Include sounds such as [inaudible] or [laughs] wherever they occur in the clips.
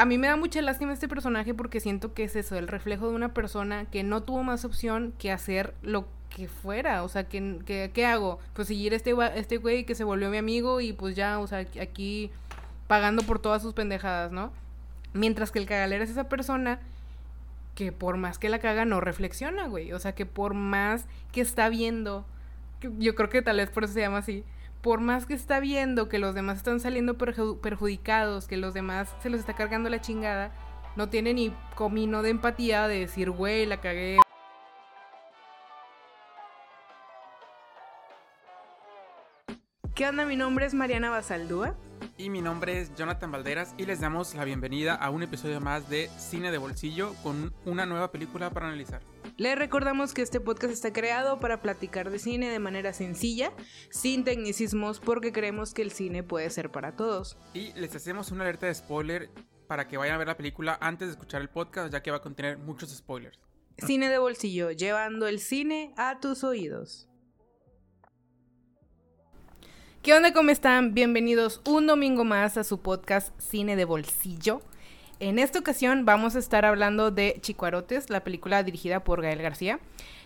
a mí me da mucha lástima este personaje porque siento que es eso, el reflejo de una persona que no tuvo más opción que hacer lo que fuera, o sea, ¿qué hago? Pues seguir este, este güey que se volvió mi amigo y pues ya, o sea, aquí pagando por todas sus pendejadas, ¿no? Mientras que el cagalera es esa persona que por más que la caga no reflexiona, güey, o sea, que por más que está viendo, yo creo que tal vez por eso se llama así, por más que está viendo que los demás están saliendo perjudicados, que los demás se los está cargando la chingada, no tiene ni comino de empatía de decir, güey, la cagué. ¿Qué onda? Mi nombre es Mariana Basaldúa. Y mi nombre es Jonathan Valderas y les damos la bienvenida a un episodio más de Cine de Bolsillo con una nueva película para analizar. Les recordamos que este podcast está creado para platicar de cine de manera sencilla, sin tecnicismos, porque creemos que el cine puede ser para todos. Y les hacemos una alerta de spoiler para que vayan a ver la película antes de escuchar el podcast, ya que va a contener muchos spoilers. Cine de bolsillo, llevando el cine a tus oídos. ¿Qué onda? ¿Cómo están? Bienvenidos un domingo más a su podcast Cine de Bolsillo. En esta ocasión vamos a estar hablando de Chicuarotes, la película dirigida por Gael García.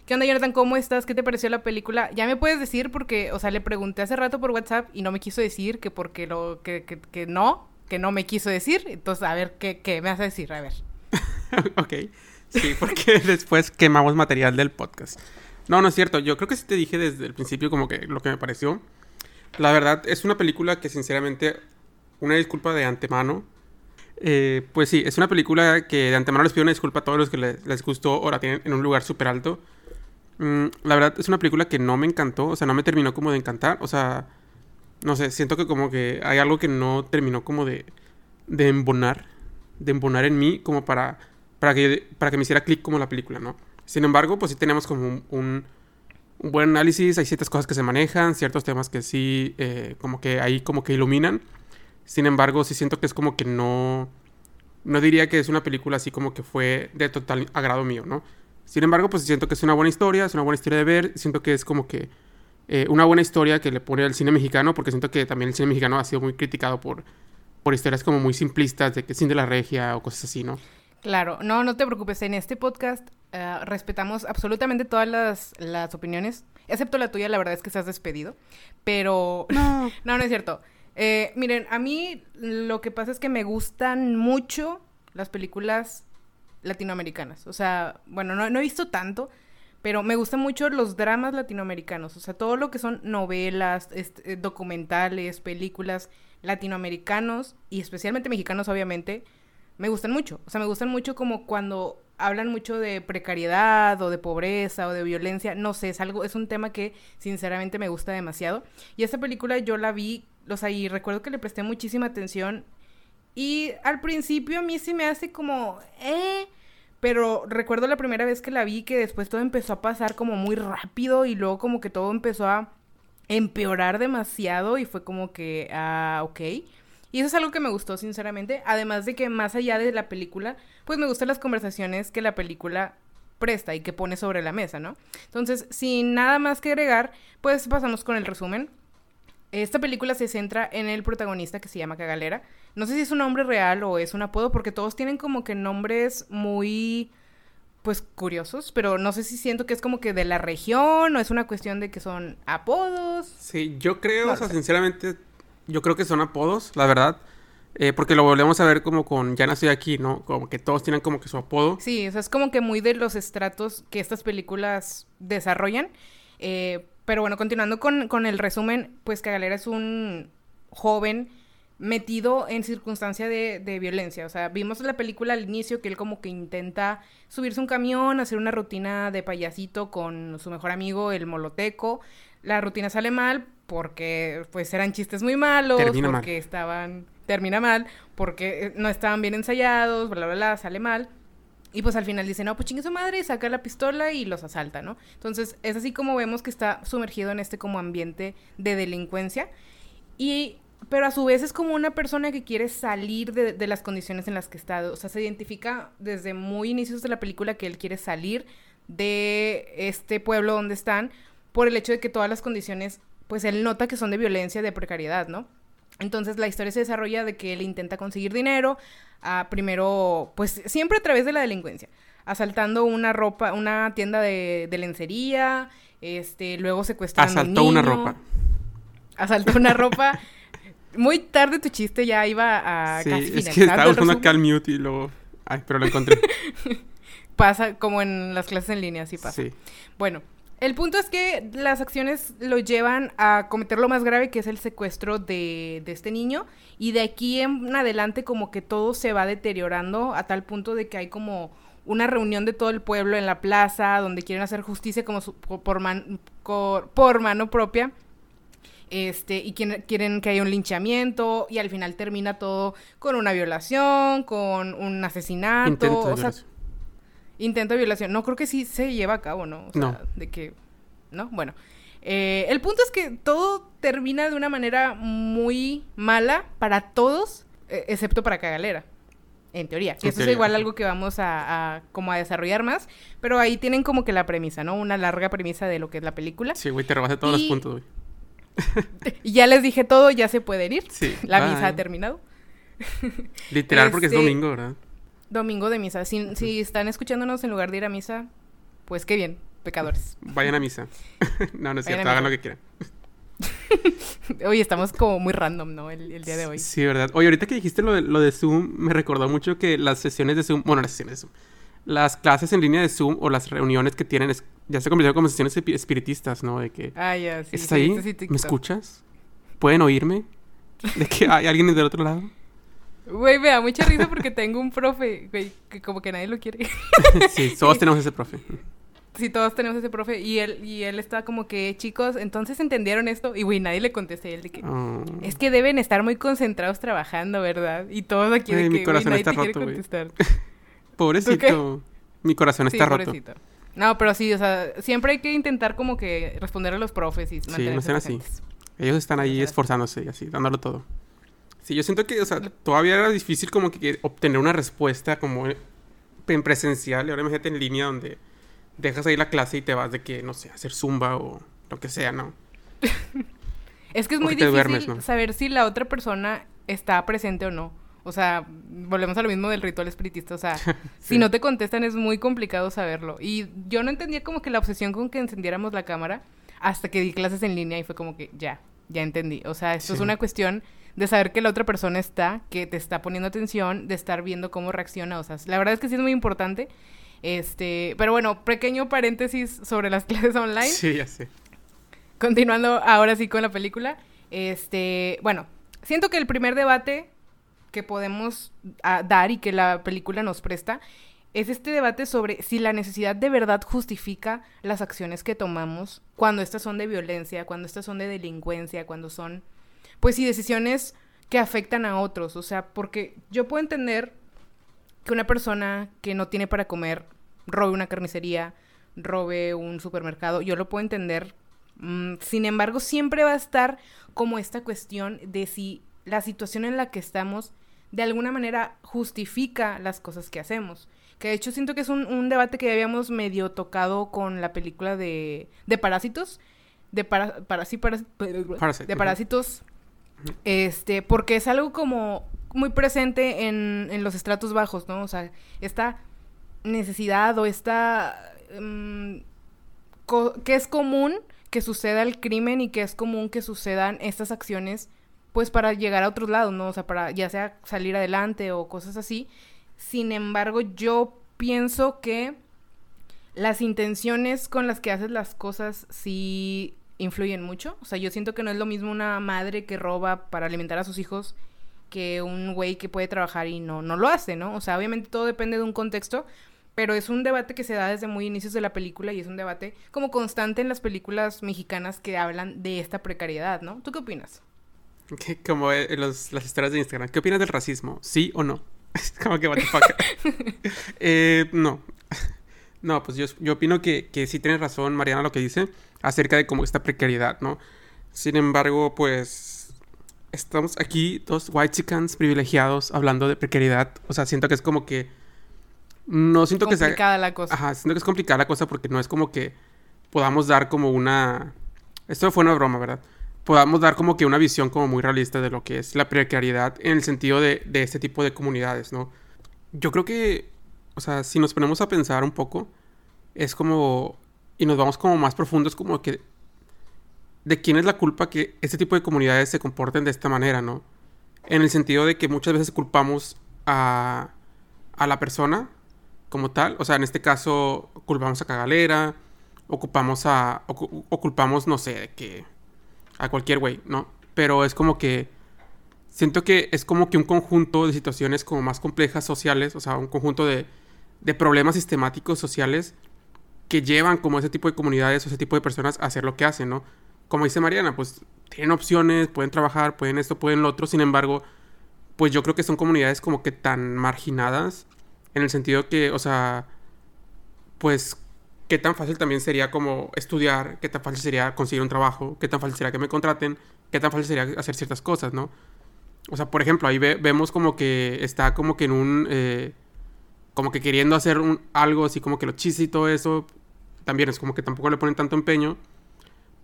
¿Qué onda, Jonathan? ¿Cómo estás? ¿Qué te pareció la película? Ya me puedes decir porque, o sea, le pregunté hace rato por WhatsApp y no me quiso decir que porque lo, que, que, no, que no me quiso decir. Entonces, a ver, ¿qué, qué me hace decir? A ver. [laughs] ok. Sí, porque [laughs] después quemamos material del podcast. No, no es cierto. Yo creo que sí te dije desde el principio como que lo que me pareció. La verdad, es una película que sinceramente, una disculpa de antemano, eh, pues sí, es una película que de antemano les pido una disculpa a todos los que les, gustó o tienen en un lugar súper alto. Mm, la verdad es una película que no me encantó, o sea, no me terminó como de encantar, o sea, no sé, siento que como que hay algo que no terminó como de, de embonar, de embonar en mí como para, para, que, para que me hiciera clic como la película, ¿no? Sin embargo, pues sí tenemos como un, un, buen análisis, hay ciertas cosas que se manejan, ciertos temas que sí, eh, como que ahí como que iluminan. Sin embargo, sí siento que es como que no... No diría que es una película así como que fue de total agrado mío, ¿no? Sin embargo, pues siento que es una buena historia, es una buena historia de ver, siento que es como que eh, una buena historia que le pone al cine mexicano, porque siento que también el cine mexicano ha sido muy criticado por, por historias como muy simplistas, de que sin de la regia o cosas así, ¿no? Claro, no, no te preocupes, en este podcast eh, respetamos absolutamente todas las, las opiniones, excepto la tuya, la verdad es que estás despedido, pero... No, [laughs] no, no es cierto. Eh, miren, a mí lo que pasa es que me gustan mucho las películas latinoamericanas. O sea, bueno, no, he visto tanto, pero me gustan mucho los dramas latinoamericanos. O sea, todo lo que son novelas, eh, documentales, películas latinoamericanos y especialmente mexicanos, obviamente, me gustan mucho. O sea, me gustan mucho como cuando hablan mucho de precariedad o de pobreza o de violencia. No sé, es algo, es un tema que sinceramente me gusta demasiado. Y esta película yo la vi o sea, y recuerdo que le presté muchísima atención. Y al principio a mí sí me hace como, eh, pero recuerdo la primera vez que la vi que después todo empezó a pasar como muy rápido y luego como que todo empezó a empeorar demasiado y fue como que, ah, ok. Y eso es algo que me gustó, sinceramente. Además de que más allá de la película, pues me gustan las conversaciones que la película presta y que pone sobre la mesa, ¿no? Entonces, sin nada más que agregar, pues pasamos con el resumen. Esta película se centra en el protagonista que se llama Cagalera. No sé si es un nombre real o es un apodo, porque todos tienen como que nombres muy, pues, curiosos, pero no sé si siento que es como que de la región o es una cuestión de que son apodos. Sí, yo creo, o sea, sinceramente, yo creo que son apodos, la verdad. Eh, porque lo volvemos a ver como con Ya nací aquí, ¿no? Como que todos tienen como que su apodo. Sí, o sea, es como que muy de los estratos que estas películas desarrollan. Eh, pero bueno, continuando con, el resumen, pues que Galera es un joven metido en circunstancia de, de, violencia. O sea, vimos la película al inicio que él como que intenta subirse un camión, hacer una rutina de payasito con su mejor amigo, el moloteco. La rutina sale mal porque pues eran chistes muy malos, porque estaban... Termina mal, porque no estaban bien ensayados, bla, bla, bla, sale mal. Y pues al final dice, no, pues chingue su madre, y saca la pistola y los asalta, ¿no? Entonces es así como vemos que está sumergido en este como ambiente de delincuencia. Y, pero a su vez es como una persona que quiere salir de, de las condiciones en las que está. O sea, se identifica desde muy inicios de la película que él quiere salir de este pueblo donde están por el hecho de que todas las condiciones, pues él nota que son de violencia, de precariedad, ¿no? Entonces la historia se desarrolla de que él intenta conseguir dinero, a, primero, pues siempre a través de la delincuencia, asaltando una ropa, una tienda de, lencería, este, luego secuestrando Asaltó una ropa. Asaltó una ropa. Muy tarde tu chiste ya iba a sí, es que estaba buscando acá al mute y luego... Ay, pero lo encontré. [laughs] pasa como en las clases en línea, así pasa. Sí. Bueno, el punto es que las acciones lo llevan a cometer lo más grave, que es el secuestro de, de, este niño. Y de aquí en adelante como que todo se va deteriorando a tal punto de que hay como una reunión de todo el pueblo en la plaza, donde quieren hacer justicia como por, por, mano propia. Este, y quieren, quieren que haya un linchamiento, y al final termina todo con una violación, con un asesinato. o sea, Intento de violación. No, creo que sí se lleva a cabo, ¿no? O sea, no. de que... ¿No? Bueno. Eh, el punto es que todo termina de una manera muy mala para todos, eh, excepto para Cagalera. En teoría. Que eso es igual algo que vamos a, como a desarrollar más. Pero ahí tienen como que la premisa, ¿no? Una larga premisa de lo que es la película. Sí, güey, te robaste todos los puntos, güey. y [laughs] ya les dije todo, ya se pueden ir. Sí. La misa ha terminado. Literal, porque es este, domingo, ¿verdad? Domingo de misa. Si, están escuchándonos en lugar de ir a misa, pues qué bien, pecadores. Vayan a misa. [laughs] no, no es cierto, hagan lo que quieran. [laughs] Oye, estamos como muy random, ¿no? El, día de hoy. Sí, ¿verdad? Oye, ahorita que dijiste lo de, lo de Zoom, me recordó mucho que las sesiones de Zoom, bueno, las sesiones de Zoom, las clases en línea de Zoom o las reuniones que tienen, ya se convirtieron como sesiones espiritistas, ¿no? De que... Ah, ya, sí. ¿Estás ahí? ¿Me escuchas? ¿Pueden oírme? ¿De que hay alguien del otro lado? Güey, me da mucha risa porque tengo un profe, güey, que como que nadie lo quiere. [laughs] sí, todos tenemos ese profe. Sí, todos tenemos ese profe. Y él, y él está como que, chicos, entonces entendieron esto. Y güey, nadie le contesta. Y él de que, oh. es que deben estar muy concentrados trabajando, ¿verdad? Y todos aquí de que, mi corazón nadie está te roto, quiere contestar. [laughs] pobrecito. Mi corazón está roto. No, pero sí, o sea, siempre hay que intentar como que responder a los profes y Sí, no sean así. Ellos están ahí esforzándose y así, dándolo todo. Sí, yo siento que, o sea, todavía era difícil como que obtener una respuesta como en presencial y ahora imagínate en línea donde dejas ahí la clase y te vas de que, no sé, hacer zumba o lo que sea, ¿no? [laughs] es que es muy difícil saber si la otra persona está presente o no. O sea, volvemos a lo mismo del ritual espiritista. O sea, [laughs] si no te contestan es muy complicado saberlo. Y yo no entendía como que la obsesión con que encendiéramos la cámara hasta que di clases en línea y fue como que ya, ya entendí. O sea, esto es una cuestión de saber que la otra persona está, que te está poniendo atención, de estar viendo cómo reacciona. O sea, la verdad es que sí es muy importante. Este, pero bueno, pequeño paréntesis sobre las [laughs] clases online. Sí, ya sé. Continuando ahora sí con la película. Este, bueno, siento que el primer debate que podemos ah, dar y que la película nos presta es este debate sobre si la necesidad de verdad justifica las acciones que tomamos cuando estas son de violencia, cuando estas son de delincuencia, cuando son pues sí, decisiones que afectan a otros. O sea, porque yo puedo entender que una persona que no tiene para comer robe una carnicería, robe un supermercado, yo lo puedo entender. Mm, sin embargo, siempre va a estar como esta cuestión de si la situación en la que estamos de alguna manera justifica las cosas que hacemos. Que de hecho siento que es un, debate que habíamos medio tocado con la película de, de Parásitos. De, para, para, sí, de Parásitos este, porque es algo como muy presente en, en los estratos bajos, ¿no? O sea, esta necesidad o esta... Mm, que es común que suceda el crimen y que es común que sucedan estas acciones pues para llegar a otros lados, ¿no? O sea, para ya sea salir adelante o cosas así. Sin embargo, yo pienso que las intenciones con las que haces las cosas sí influyen mucho. O sea, yo siento que no es lo mismo una madre que roba para alimentar a sus hijos que un güey que puede trabajar y no, no lo hace, ¿no? O sea, obviamente todo depende de un contexto, pero es un debate que se da desde muy inicios de la película y es un debate como constante en las películas mexicanas que hablan de esta precariedad, ¿no? ¿Tú qué opinas? Como en las historias de Instagram. ¿Qué opinas del racismo? ¿Sí o no? [laughs] como que, what [laughs] eh, no. [laughs] No, pues yo, yo opino que, que sí tienes razón, Mariana, lo que dice acerca de como esta precariedad, ¿no? Sin embargo, pues estamos aquí dos white chickens privilegiados hablando de precariedad. O sea, siento que es como que no siento que sea complicada la cosa. Ajá, siento que es complicada la cosa porque no es como que podamos dar como una esto fue una broma, ¿verdad? podamos dar como que una visión como muy realista de lo que es la precariedad en el sentido de, de este tipo de comunidades, ¿no? Yo creo que, o sea, si nos ponemos a pensar un poco, es como, y nos vamos como más profundos, como que, ¿de quién es la culpa que este tipo de comunidades se comporten de esta manera, ¿no? En el sentido de que muchas veces culpamos a, a la persona como tal, o sea, en este caso culpamos a Cagalera, ocupamos a, o, culpamos, no sé, de que a cualquier güey, ¿no? Pero es como que siento que es como que un conjunto de situaciones como más complejas sociales, o sea, un conjunto de, de problemas sistemáticos sociales que llevan como ese tipo de comunidades o ese tipo de personas a hacer lo que hacen, ¿no? Como dice Mariana, pues tienen opciones, pueden trabajar, pueden esto, pueden lo otro, sin embargo, pues yo creo que son comunidades como que tan marginadas en el sentido que, o sea, pues qué tan fácil también sería como estudiar, qué tan fácil sería conseguir un trabajo, qué tan fácil sería que me contraten, qué tan fácil sería hacer ciertas cosas, ¿no? O sea, por ejemplo, ahí vemos como que está como que en un... Eh, como que queriendo hacer un, algo así como que lo chiste y todo eso, también es como que tampoco le ponen tanto empeño,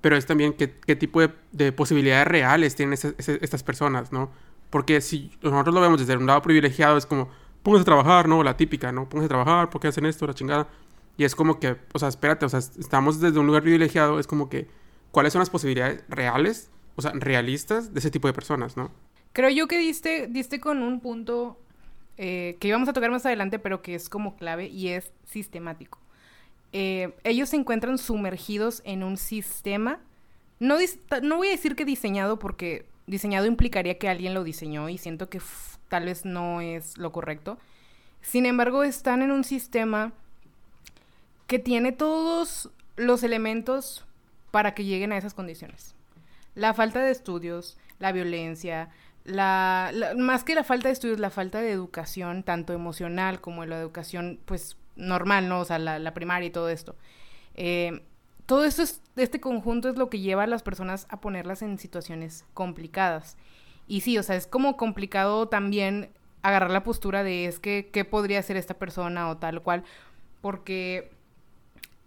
pero es también qué, qué tipo de, posibilidades reales tienen estas personas, ¿no? Porque si nosotros lo vemos desde un lado privilegiado, es como, póngase a trabajar, ¿no? La típica, ¿no? Póngase a trabajar, ¿por qué hacen esto? La chingada. Y es como que, o sea, espérate, o sea, estamos desde un lugar privilegiado, es como que, ¿cuáles son las posibilidades reales, o sea, realistas de ese tipo de personas, ¿no? Creo yo que diste, diste con un punto eh, que íbamos a tocar más adelante, pero que es como clave y es sistemático. Eh, ellos se encuentran sumergidos en un sistema, no, no voy a decir que diseñado porque diseñado implicaría que alguien lo diseñó y siento que tal vez no es lo correcto. Sin embargo, están en un sistema que tiene todos los elementos para que lleguen a esas condiciones. La falta de estudios, la violencia, la, más que la falta de estudios, la falta de educación, tanto emocional como la educación, pues, normal, ¿no? O sea, la, primaria y todo esto. Eh, todo esto es, este conjunto es lo que lleva a las personas a ponerlas en situaciones complicadas. Y sí, o sea, es como complicado también agarrar la postura de es que, ¿qué podría hacer esta persona o tal cual? Porque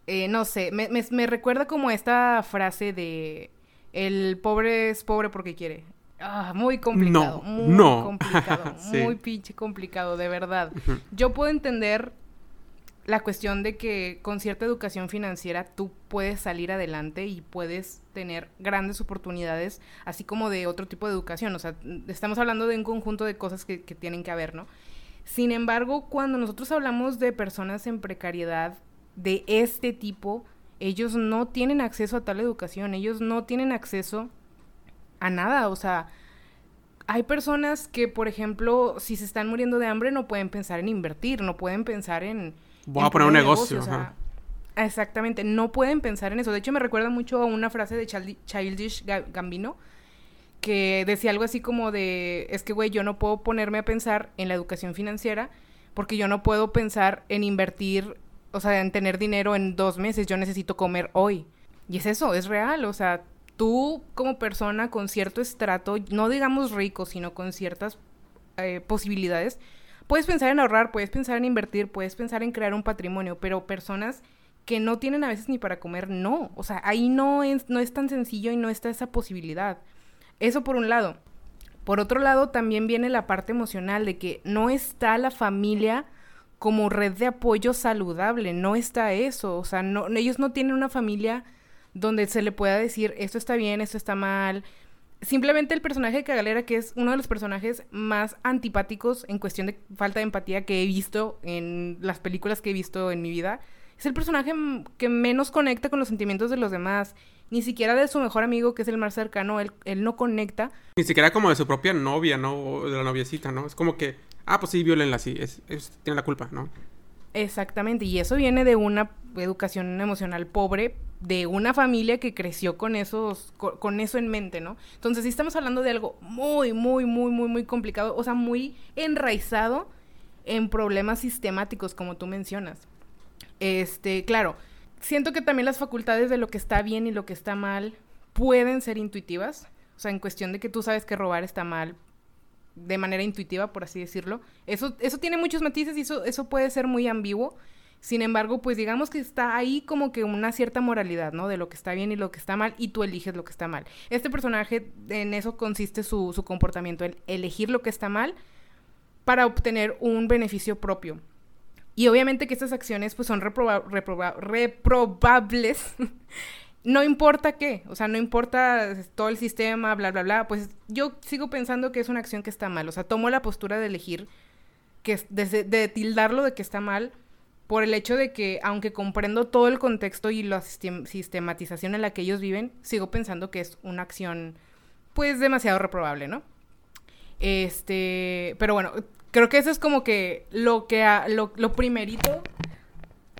eh, no sé, me, me, recuerda como esta frase de el pobre es pobre porque quiere. Ah, muy complicado. No, muy complicado. [laughs] Muy pinche complicado, de verdad. Yo puedo entender la cuestión de que con cierta educación financiera tú puedes salir adelante y puedes tener grandes oportunidades, así como de otro tipo de educación. O sea, estamos hablando de un conjunto de cosas que, que tienen que haber, ¿no? Sin embargo, cuando nosotros hablamos de personas en precariedad, de este tipo, ellos no tienen acceso a tal educación, ellos no tienen acceso a nada, o sea, hay personas que, por ejemplo, si se están muriendo de hambre, no pueden pensar en invertir, no pueden pensar en... Voy a poner un negocio. exactamente, no pueden pensar en eso. De hecho, me recuerda mucho a una frase de Childish Gambino, que decía algo así como de, es que, güey, yo no puedo ponerme a pensar en la educación financiera porque yo no puedo pensar en invertir o sea, en tener dinero en dos meses, yo necesito comer hoy. Y es eso, es real, o sea, tú como persona con cierto estrato, no digamos rico, sino con ciertas eh, posibilidades, puedes pensar en ahorrar, puedes pensar en invertir, puedes pensar en crear un patrimonio, pero personas que no tienen a veces ni para comer, no. O sea, ahí no es, no es tan sencillo y no está esa posibilidad. Eso por un lado. Por otro lado, también viene la parte emocional de que no está la familia como red de apoyo saludable, no está eso, o sea, no, ellos no tienen una familia donde se le pueda decir esto está bien, esto está mal. Simplemente el personaje de Cagalera, que es uno de los personajes más antipáticos en cuestión de falta de empatía que he visto en las películas que he visto en mi vida, es el personaje que menos conecta con los sentimientos de los demás. Ni siquiera de su mejor amigo, que es el más cercano, él, él no conecta. Ni siquiera como de su propia novia, ¿no? O de la noviecita, ¿no? Es como que ah, pues sí, violenla, sí, es, tiene la culpa, ¿no? Exactamente, y eso viene de una educación emocional pobre, de una familia que creció con esos, con, eso en mente, ¿no? Entonces sí estamos hablando de algo muy, muy, muy, muy, muy complicado, o sea, muy enraizado en problemas sistemáticos, como tú mencionas. Este, claro, siento que también las facultades de lo que está bien y lo que está mal pueden ser intuitivas, o sea, en cuestión de que tú sabes que robar está mal, de manera intuitiva, por así decirlo. Eso, eso tiene muchos matices y eso, eso puede ser muy ambiguo. Sin embargo, pues digamos que está ahí como que una cierta moralidad, ¿no? De lo que está bien y lo que está mal, y tú eliges lo que está mal. Este personaje, en eso consiste su, su comportamiento, el elegir lo que está mal para obtener un beneficio propio. Y obviamente que estas acciones pues son reprobables. [laughs] no importa qué, o sea, no importa todo el sistema, bla, bla, bla, pues yo sigo pensando que es una acción que está mal. O sea, tomo la postura de elegir, que de, de tildarlo de que está mal, por el hecho de que, aunque comprendo todo el contexto y la sistematización en la que ellos viven, sigo pensando que es una acción, pues, demasiado reprobable, ¿no? Este, pero bueno, creo que eso es como que lo que, lo, lo primerito,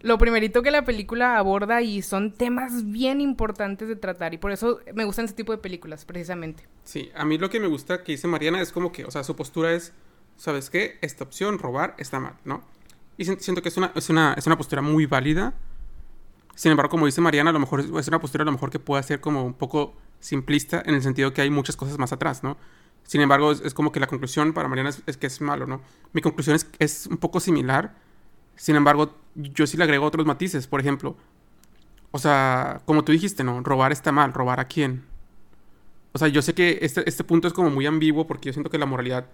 lo primerito que la película aborda y son temas bien importantes de tratar y por eso me gustan ese tipo de películas, precisamente. Sí, a mí lo que me gusta que dice Mariana es como que, o sea, su postura es, ¿sabes qué? Esta opción, robar, está mal, ¿no? Y siento que es una, es una, es una postura muy válida. Sin embargo, como dice Mariana, a lo mejor es una postura lo mejor que pueda ser como un poco simplista en el sentido que hay muchas cosas más atrás, ¿no? Sin embargo, es, como que la conclusión para Mariana es, que es malo, ¿no? Mi conclusión es, es un poco similar. Sin embargo, yo sí le agrego otros matices. Por ejemplo, o sea, como tú dijiste, ¿no? Robar está mal. ¿Robar a quién? O sea, yo sé que este, este punto es como muy ambiguo porque yo siento que la moralidad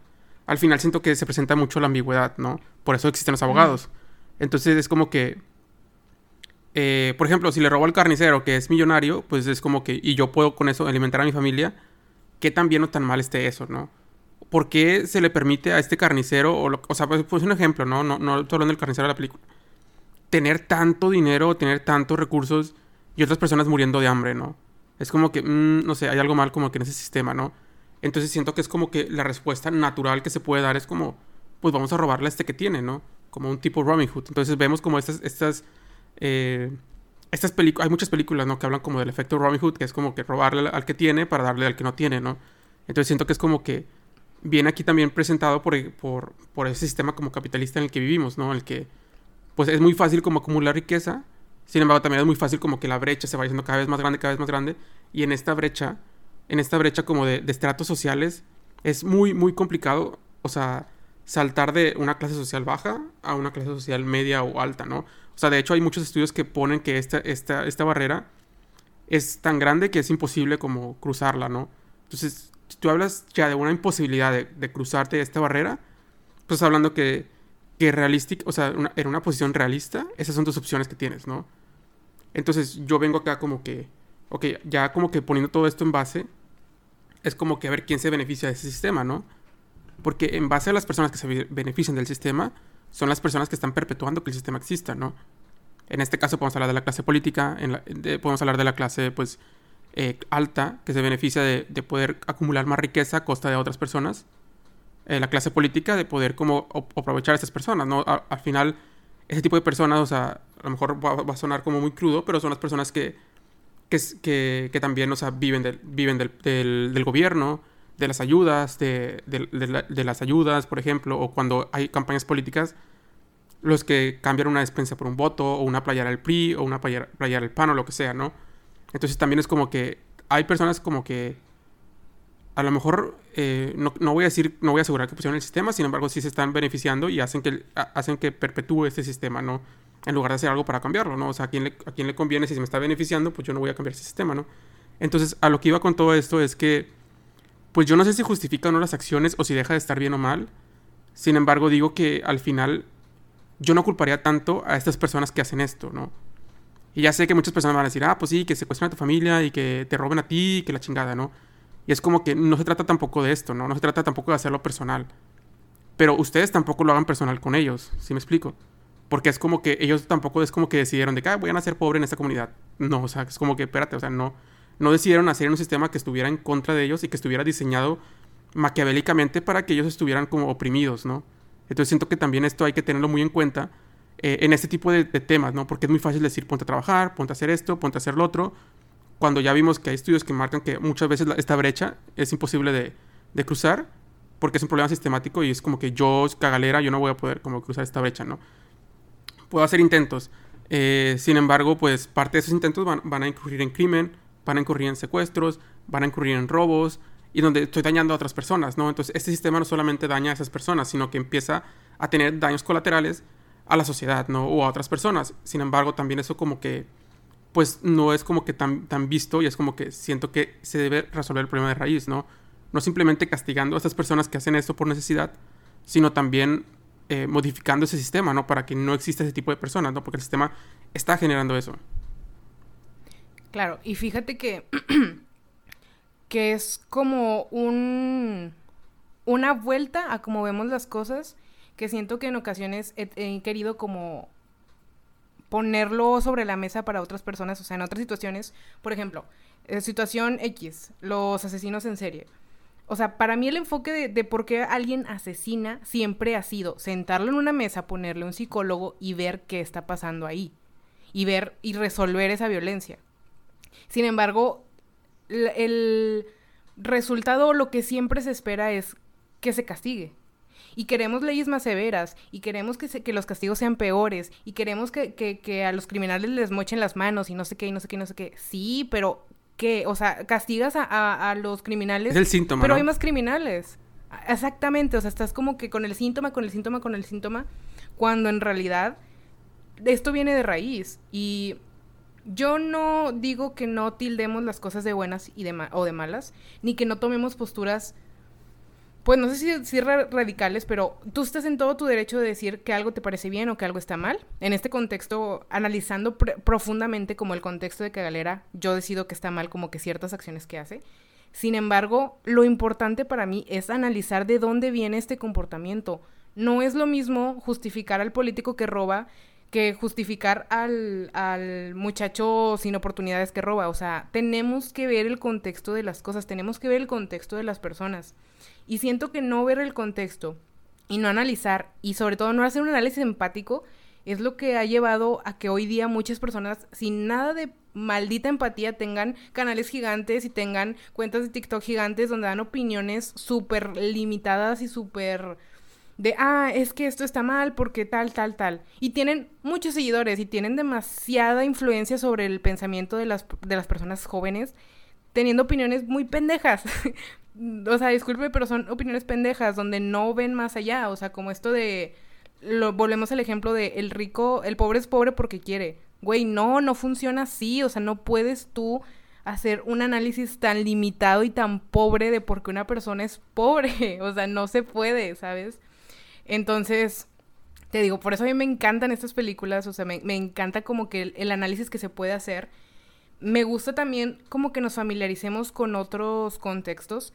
al final siento que se presenta mucho la ambigüedad, ¿no? Por eso existen los abogados. Entonces es como que, eh, por ejemplo, si le robo al carnicero que es millonario, pues es como que, y yo puedo con eso alimentar a mi familia, ¿qué tan bien o tan mal esté eso, ¿no? ¿Por qué se le permite a este carnicero, o, o sea, pues, pues, un ejemplo, ¿no? ¿no? No estoy hablando del carnicero de la película. Tener tanto dinero, tener tantos recursos y otras personas muriendo de hambre, ¿no? Es como que, mm, no sé, hay algo mal como que en ese sistema, ¿no? Entonces siento que es como que la respuesta natural que se puede dar es como, pues vamos a robarle a este que tiene, ¿no? Como un tipo Robin Hood. Entonces vemos como estas, estas, eh, estas películas, hay muchas películas, ¿no? Que hablan como del efecto Robin Hood, que es como que robarle al que tiene para darle al que no tiene, ¿no? Entonces siento que es como que viene aquí también presentado por, por, por ese sistema como capitalista en el que vivimos, ¿no? El que, pues es muy fácil como acumular riqueza, sin embargo también es muy fácil como que la brecha se vaya haciendo cada vez más grande, cada vez más grande, y en esta brecha en esta brecha como de, estratos sociales, es muy, muy complicado, o sea, saltar de una clase social baja a una clase social media o alta, ¿no? O sea, de hecho hay muchos estudios que ponen que esta, esta, esta barrera es tan grande que es imposible como cruzarla, ¿no? Entonces, si tú hablas ya de una imposibilidad de, cruzarte esta barrera, pues hablando que, que realística, o sea, en una posición realista, esas son tus opciones que tienes, ¿no? Entonces, yo vengo acá como que, ok, ya como que poniendo todo esto en base, es como que a ver quién se beneficia de ese sistema, ¿no? Porque en base a las personas que se benefician del sistema, son las personas que están perpetuando que el sistema exista, ¿no? En este caso podemos hablar de la clase política, podemos hablar de la clase, pues, eh, alta, que se beneficia de, poder acumular más riqueza a costa de otras personas. Eh, la clase política de poder como aprovechar a esas personas, ¿no? al final, ese tipo de personas, o sea, a lo mejor va, a sonar como muy crudo, pero son las personas que que, que, también, o sea, viven, del, viven del, del, gobierno, de las ayudas, de, de, las ayudas, por ejemplo, o cuando hay campañas políticas, los que cambian una despensa por un voto, o una playera del PRI, o una playera, del PAN, o lo que sea, ¿no? Entonces también es como que hay personas como que a lo mejor eh, no, no, voy a decir, no voy a asegurar que pusieron el sistema, sin embargo sí se están beneficiando y hacen que, hacen que perpetúe este sistema, ¿no? En lugar de hacer algo para cambiarlo, ¿no? O sea, ¿a quién, le, ¿a quién le conviene si se me está beneficiando? Pues yo no voy a cambiar ese sistema, ¿no? Entonces, a lo que iba con todo esto es que, pues yo no sé si justifica o no las acciones o si deja de estar bien o mal. Sin embargo, digo que al final yo no culparía tanto a estas personas que hacen esto, ¿no? Y ya sé que muchas personas van a decir, ah, pues sí, que secuestran a tu familia y que te roben a ti, que la chingada, ¿no? Y es como que no se trata tampoco de esto, ¿no? No se trata tampoco de hacerlo personal. Pero ustedes tampoco lo hagan personal con ellos, ¿sí me explico? Porque es como que ellos tampoco es como que decidieron de que ah, voy a nacer pobre en esta comunidad. No, o sea, es como que espérate, o sea, no, no decidieron nacer en un sistema que estuviera en contra de ellos y que estuviera diseñado maquiavélicamente para que ellos estuvieran como oprimidos, ¿no? Entonces siento que también esto hay que tenerlo muy en cuenta eh, en este tipo de, temas, ¿no? Porque es muy fácil decir ponte a trabajar, ponte a hacer esto, ponte a hacer lo otro, cuando ya vimos que hay estudios que marcan que muchas veces esta brecha es imposible de, de, cruzar porque es un problema sistemático y es como que yo, cagalera, yo no voy a poder como cruzar esta brecha, ¿no? Puedo hacer intentos. Eh, sin embargo, pues parte de esos intentos van, a incurrir en crimen, van a incurrir en secuestros, van a incurrir en robos y donde estoy dañando a otras personas, ¿no? Entonces, este sistema no solamente daña a esas personas, sino que empieza a tener daños colaterales a la sociedad, ¿no? O a otras personas. Sin embargo, también eso como que, pues no es como que tan, tan visto y es como que siento que se debe resolver el problema de raíz, ¿no? No simplemente castigando a estas personas que hacen esto por necesidad, sino también eh, modificando ese sistema, ¿no? Para que no exista ese tipo de personas, ¿no? Porque el sistema está generando eso. Claro, y fíjate que, [clears throat] que es como un, una vuelta a cómo vemos las cosas, que siento que en ocasiones he, querido como ponerlo sobre la mesa para otras personas, o sea, en otras situaciones, por ejemplo, eh, situación X, los asesinos en serie. O sea, para mí el enfoque de, por qué alguien asesina siempre ha sido sentarlo en una mesa, ponerle un psicólogo y ver qué está pasando ahí. Y ver y resolver esa violencia. Sin embargo, el resultado, lo que siempre se espera es que se castigue. Y queremos leyes más severas, y queremos que, que los castigos sean peores, y queremos que, que, a los criminales les mochen las manos, y no sé qué, y no sé qué, y no sé qué. Sí, pero ¿qué? O sea, castigas a, a, los criminales. Es el síntoma. Pero hay más criminales. Exactamente, o sea, estás como que con el síntoma, con el síntoma, con el síntoma, cuando en realidad esto viene de raíz. Y yo no digo que no tildemos las cosas de buenas y de o de malas, ni que no tomemos posturas, pues no sé si, radicales, pero tú estás en todo tu derecho de decir que algo te parece bien o que algo está mal. En este contexto, analizando profundamente como el contexto de que Galera, yo decido que está mal como que ciertas acciones que hace. Sin embargo, lo importante para mí es analizar de dónde viene este comportamiento. No es lo mismo justificar al político que roba que justificar al, al, muchacho sin oportunidades que roba. O sea, tenemos que ver el contexto de las cosas, tenemos que ver el contexto de las personas. Y siento que no ver el contexto y no analizar, y sobre todo no hacer un análisis empático, es lo que ha llevado a que hoy día muchas personas sin nada de maldita empatía tengan canales gigantes y tengan cuentas de TikTok gigantes donde dan opiniones súper limitadas y súper de, ah, es que esto está mal porque tal, tal, tal. Y tienen muchos seguidores y tienen demasiada influencia sobre el pensamiento de las, de las personas jóvenes, teniendo opiniones muy pendejas. [laughs] o sea, disculpe, pero son opiniones pendejas, donde no ven más allá. O sea, como esto de, lo, volvemos al ejemplo de el rico, el pobre es pobre porque quiere. Güey, no, no funciona así. O sea, no puedes tú hacer un análisis tan limitado y tan pobre de por qué una persona es pobre. [laughs] O sea, no se puede, ¿sabes? Entonces, te digo, por eso a mí me encantan estas películas, o sea, me, encanta como que el, análisis que se puede hacer. Me gusta también como que nos familiaricemos con otros contextos,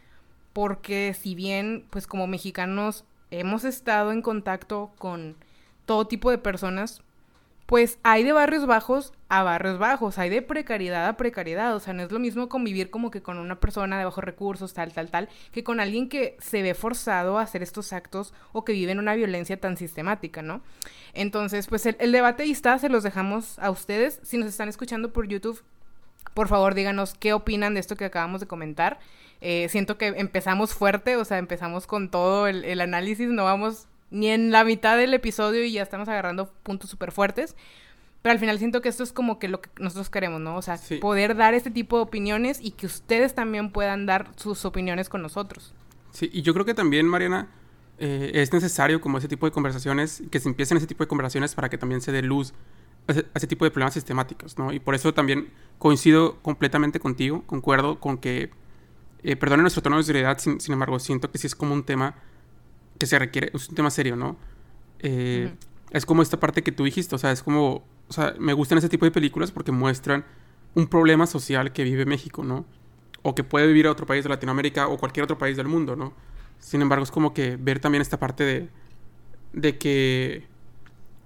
porque si bien, pues como mexicanos hemos estado en contacto con todo tipo de personas, pues hay de barrios bajos a barrios bajos, hay de precariedad a precariedad, o sea, no es lo mismo convivir como que con una persona de bajos recursos, tal, tal, tal, que con alguien que se ve forzado a hacer estos actos o que vive en una violencia tan sistemática, ¿no? Entonces, pues el, debate ahí está, se los dejamos a ustedes. Si nos están escuchando por YouTube, por favor díganos qué opinan de esto que acabamos de comentar. Eh, siento que empezamos fuerte, o sea, empezamos con todo el, el análisis, no vamos ni en la mitad del episodio y ya estamos agarrando puntos súper fuertes. Pero al final siento que esto es como que lo que nosotros queremos, ¿no? O sea, poder dar este tipo de opiniones y que ustedes también puedan dar sus opiniones con nosotros. Sí, y yo creo que también, Mariana, eh, es necesario como ese tipo de conversaciones, que se empiecen ese tipo de conversaciones para que también se dé luz a ese, tipo de problemas sistemáticos, ¿no? Y por eso también coincido completamente contigo, concuerdo con que, eh, perdone nuestro tono de seriedad, sin, sin embargo, siento que sí es como un tema que se requiere, es un tema serio, ¿no? Eh, es como esta parte que tú dijiste, o sea, es como, o sea, me gustan ese tipo de películas porque muestran un problema social que vive México, ¿no? O que puede vivir otro país de Latinoamérica o cualquier otro país del mundo, ¿no? Sin embargo, es como que ver también esta parte de, de que,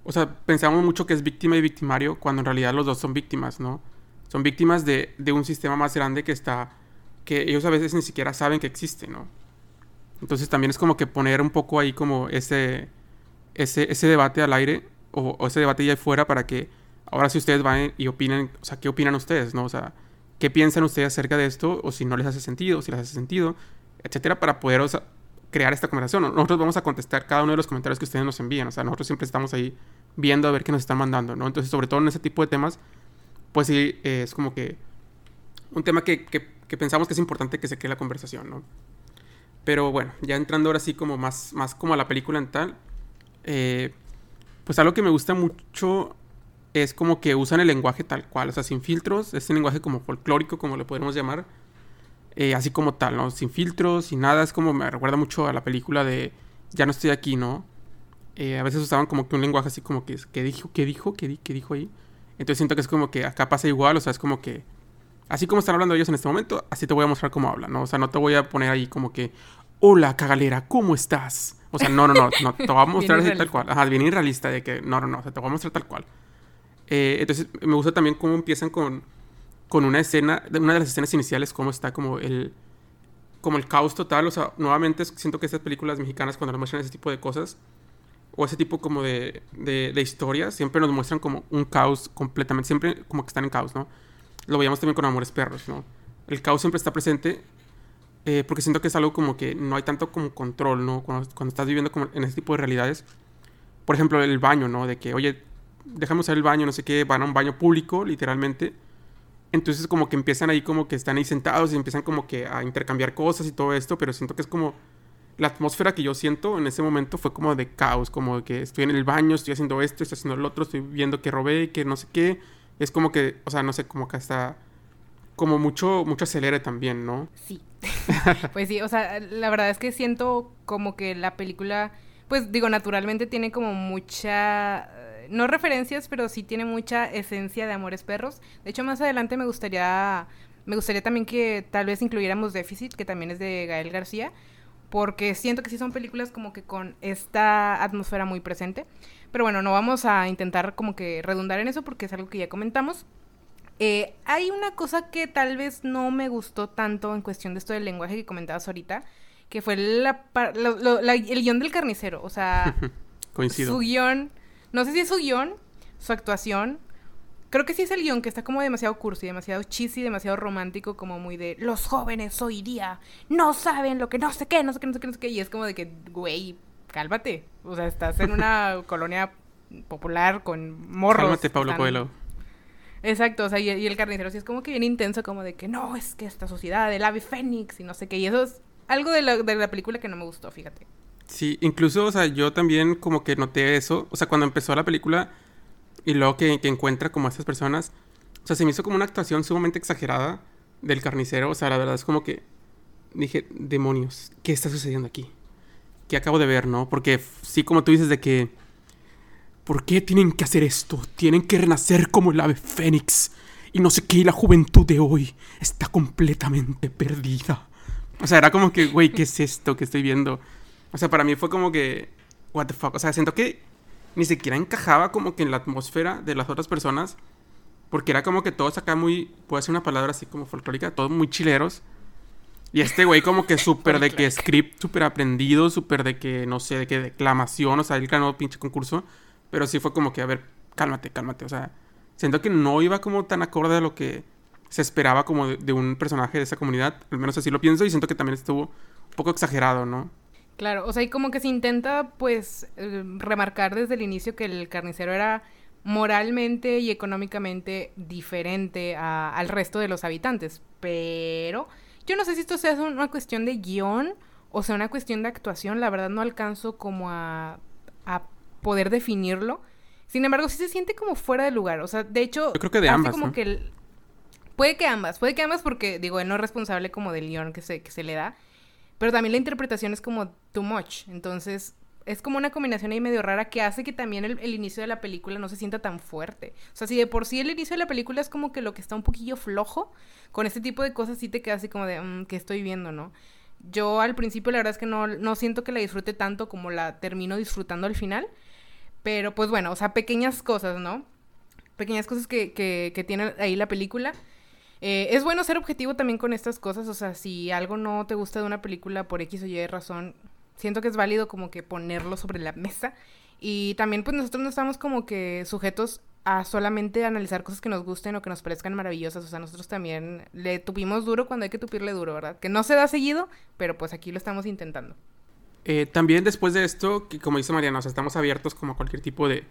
o sea, pensamos mucho que es víctima y victimario cuando en realidad los dos son víctimas, ¿no? Son víctimas de, de un sistema más grande que está, que ellos a veces ni siquiera saben que existe, ¿no? Entonces también es como que poner un poco ahí como ese, ese, ese debate al aire o, ese debate ya afuera para que ahora si ustedes van y opinan, o sea, ¿qué opinan ustedes, no? O sea, ¿qué piensan ustedes acerca de esto? O si no les hace sentido, si les hace sentido, etcétera, para poder crear esta conversación. Nosotros vamos a contestar cada uno de los comentarios que ustedes nos envían, o sea, nosotros siempre estamos ahí viendo a ver qué nos están mandando, ¿no? Entonces, sobre todo en ese tipo de temas, pues sí, es como que un tema que, que, pensamos que es importante que se quede la conversación, ¿no? Pero bueno, ya entrando ahora sí como más, más como a la película en tal, eh, pues algo que me gusta mucho es como que usan el lenguaje tal cual, o sea, sin filtros, este lenguaje como folclórico, como lo podemos llamar, eh, así como tal, ¿no? Sin filtros, sin nada, es como me recuerda mucho a la película de Ya no estoy aquí, ¿no? Eh, a veces usaban como que un lenguaje así como que, ¿qué dijo? ¿Qué dijo? ¿Qué, di, ¿Qué dijo ahí? Entonces siento que es como que acá pasa igual, o sea, es como que así como están hablando ellos en este momento, así te voy a mostrar cómo hablan, ¿no? O sea, no te voy a poner ahí como que, hola, cagalera, ¿cómo estás? O sea, no, no, no, no te voy a [laughs] mostrar así tal cual. Ajá, bien irrealista de que, no, no, no, o sea, te voy a mostrar tal cual. Eh, entonces, me gusta también cómo empiezan con, con una escena, una de las escenas iniciales, cómo está como el, como el caos total. O sea, nuevamente siento que estas películas mexicanas, cuando nos muestran ese tipo de cosas, o ese tipo como de, de, de historias, siempre nos muestran como un caos completamente, siempre como que están en caos, ¿no? Lo veíamos también con Amores Perros, ¿no? El caos siempre está presente eh, porque siento que es algo como que no hay tanto como control, ¿no? Cuando, cuando estás viviendo como en ese tipo de realidades. Por ejemplo, el baño, ¿no? De que, oye, déjame usar el baño, no sé qué, van a un baño público, literalmente. Entonces como que empiezan ahí como que están ahí sentados y empiezan como que a intercambiar cosas y todo esto, pero siento que es como la atmósfera que yo siento en ese momento fue como de caos, como que estoy en el baño, estoy haciendo esto, estoy haciendo lo otro, estoy viendo que robé, que no sé qué. Es como que, o sea, no sé, como que hasta como mucho mucho acelere también, ¿no? Sí. [laughs] pues sí, o sea, la verdad es que siento como que la película pues digo, naturalmente tiene como mucha no referencias, pero sí tiene mucha esencia de Amores Perros. De hecho, más adelante me gustaría me gustaría también que tal vez incluyéramos Déficit, que también es de Gael García, porque siento que sí son películas como que con esta atmósfera muy presente. Pero bueno, no vamos a intentar como que redundar en eso porque es algo que ya comentamos. Eh, hay una cosa que tal vez no me gustó tanto en cuestión de esto del lenguaje que comentabas ahorita, que fue la, el guion del carnicero. O sea, [laughs] Coincido. su guion no sé si es su guion, su actuación. Creo que sí es el guion, que está como demasiado cursi, demasiado cheesy, demasiado romántico, como muy de los jóvenes hoy día no saben lo que no sé qué, no sé qué, no sé qué, no sé qué. Y es como de que, güey, cálmate. O sea, estás en una [laughs] colonia popular con morros. Cálmate, Pablo Coelho. Exacto, o sea, y, el carnicero sí es como que bien intenso, como de que no, es que esta sociedad, el ave fénix y no sé qué. Y eso es algo de la, de la película que no me gustó, fíjate. Sí, incluso, o sea, yo también como que noté eso. O sea, cuando empezó la película y luego que, encuentra como a estas personas. O sea, se me hizo como una actuación sumamente exagerada del carnicero. O sea, la verdad es como que dije, demonios, ¿qué está sucediendo aquí? ¿Qué acabo de ver, no? Porque sí, como tú dices, de que... ¿Por qué tienen que hacer esto? Tienen que renacer como el ave fénix. Y no sé qué, y la juventud de hoy está completamente perdida. O sea, era como que, güey, ¿qué es esto que estoy viendo? O sea, para mí fue como que, what the fuck. O sea, siento que ni siquiera encajaba como que en la atmósfera de las otras personas. Porque era como que todos acá muy, puede ser una palabra así como folclórica, todos muy chileros. Y este güey como que súper de que script, súper aprendido, súper de que, no sé, de que declamación, o sea, él ganó pinche concurso. Pero sí fue como que, a ver, cálmate, cálmate. O sea, siento que no iba como tan acorde a lo que se esperaba como de, de un personaje de esa comunidad. Al menos así lo pienso y siento que también estuvo un poco exagerado, ¿no? Claro, o sea, y como que se intenta, pues, eh, remarcar desde el inicio que el carnicero era moralmente y económicamente diferente al resto de los habitantes. Pero yo no sé si esto sea una cuestión de guion o sea una cuestión de actuación. La verdad no alcanzo como a, a poder definirlo. Sin embargo, sí se siente como fuera de lugar. O sea, de hecho, yo creo que de ambas, como que puede que ambas, puede que ambas porque digo, él no es responsable como del guion que se, que se le da. Pero también la interpretación es como too much. Entonces, es como una combinación ahí medio rara que hace que también el, inicio de la película no se sienta tan fuerte. O sea, si de por sí el inicio de la película es como que lo que está un poquillo flojo, con este tipo de cosas sí te queda así como de, mm, ¿qué estoy viendo, no? Yo al principio la verdad es que no, no siento que la disfrute tanto como la termino disfrutando al final. Pero pues bueno, o sea, pequeñas cosas, ¿no? Pequeñas cosas que, que, que tiene ahí la película. Eh, es bueno ser objetivo también con estas cosas, o sea, si algo no te gusta de una película por X o Y razón, siento que es válido como que ponerlo sobre la mesa. Y también pues nosotros no estamos como que sujetos a solamente analizar cosas que nos gusten o que nos parezcan maravillosas. O sea, nosotros también le tupimos duro cuando hay que tupirle duro, ¿verdad? Que no se da seguido, pero pues aquí lo estamos intentando. Eh, también después de esto, que como dice Mariana, o sea, estamos abiertos como a cualquier tipo de,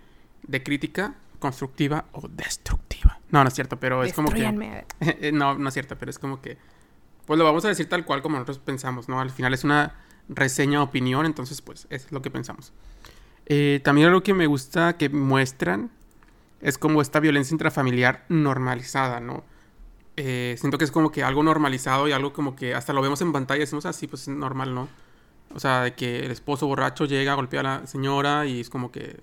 de crítica constructiva o destructiva. No, no es cierto, pero es como que... [laughs] Eh, no, no es cierto, pero es como que... Pues lo vamos a decir tal cual como nosotros pensamos, ¿no? Al final es una reseña opinión, entonces pues es lo que pensamos. Eh, también algo que me gusta que muestran es como esta violencia intrafamiliar normalizada, ¿no? Eh, siento que es como que algo normalizado y algo como que hasta lo vemos en pantalla y decimos así, ah, pues es normal, ¿no? O sea, de que el esposo borracho llega, a golpear a la señora y es como que,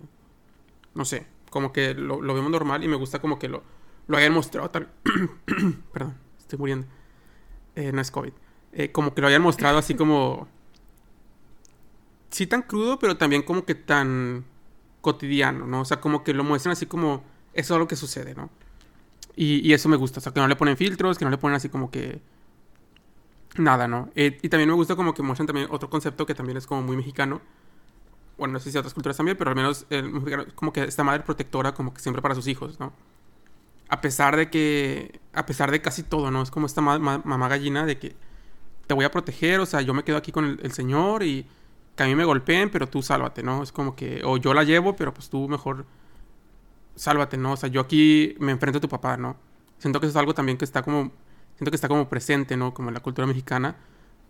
no sé, como que lo, vemos normal y me gusta como que lo, lo hayan mostrado tal... [clears throat] Perdón, estoy muriendo. Eh, no es COVID. Eh, como que lo hayan mostrado así como... Sí tan crudo, pero también como que tan cotidiano, ¿no? O sea, como que lo muestran así como... Eso es lo que sucede, ¿no? Y, eso me gusta, o sea, que no le ponen filtros, que no le ponen así como que... Nada, ¿no? Eh, y también me gusta como que muestran también otro concepto que también es como muy mexicano. Bueno, no sé si otras culturas también, pero al menos el mexicano, como que esta madre protectora como que siempre para sus hijos, ¿no? A pesar de que... A pesar de casi todo, ¿no? Es como esta mamá gallina de que te voy a proteger, o sea, yo me quedo aquí con el, el señor y que a mí me golpeen, pero tú sálvate, ¿no? Es como que, o yo la llevo, pero pues tú mejor sálvate, ¿no? O sea, yo aquí me enfrento a tu papá, ¿no? Siento que eso es algo también que está como, siento que está como presente, ¿no? Como en la cultura mexicana.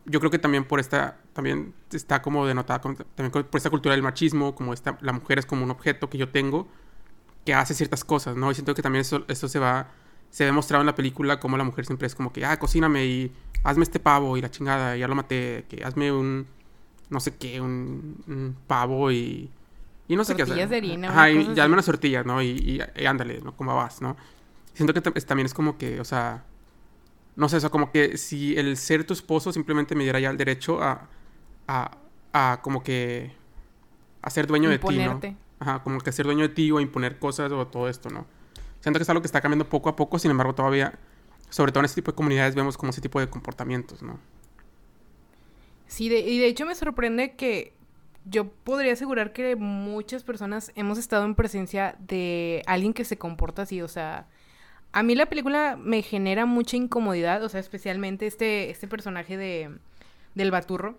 Yo creo que también por esta, también está como denotada, también por esta cultura del machismo, como esta, la mujer es como un objeto que yo tengo, que hace ciertas cosas, ¿no? Y siento que también eso, eso se va, se ha demostrado en la película como la mujer siempre es como que, ah, cocíname y hazme este pavo y la chingada, ya lo maté, que hazme un, no sé qué, un pavo y y no sé qué hacer. de harina. Ajá, y ya menos tortillas, ¿no? Y, y, ándale, ¿no? Como vas, ¿no? Siento que también es como que, o sea, no sé, o sea, como que si el ser tu esposo simplemente me diera ya el derecho a, a, a como que, a ser dueño de ti, ¿no? Ajá, como que ser dueño de ti o imponer cosas o todo esto, ¿no? Siento que es algo que está cambiando poco a poco, sin embargo, todavía, sobre todo en este tipo de comunidades, vemos como ese tipo de comportamientos, ¿no? Sí, y de hecho me sorprende que yo podría asegurar que muchas personas hemos estado en presencia de alguien que se comporta así, o sea, a mí la película me genera mucha incomodidad, o sea, especialmente este, este personaje de, del baturro,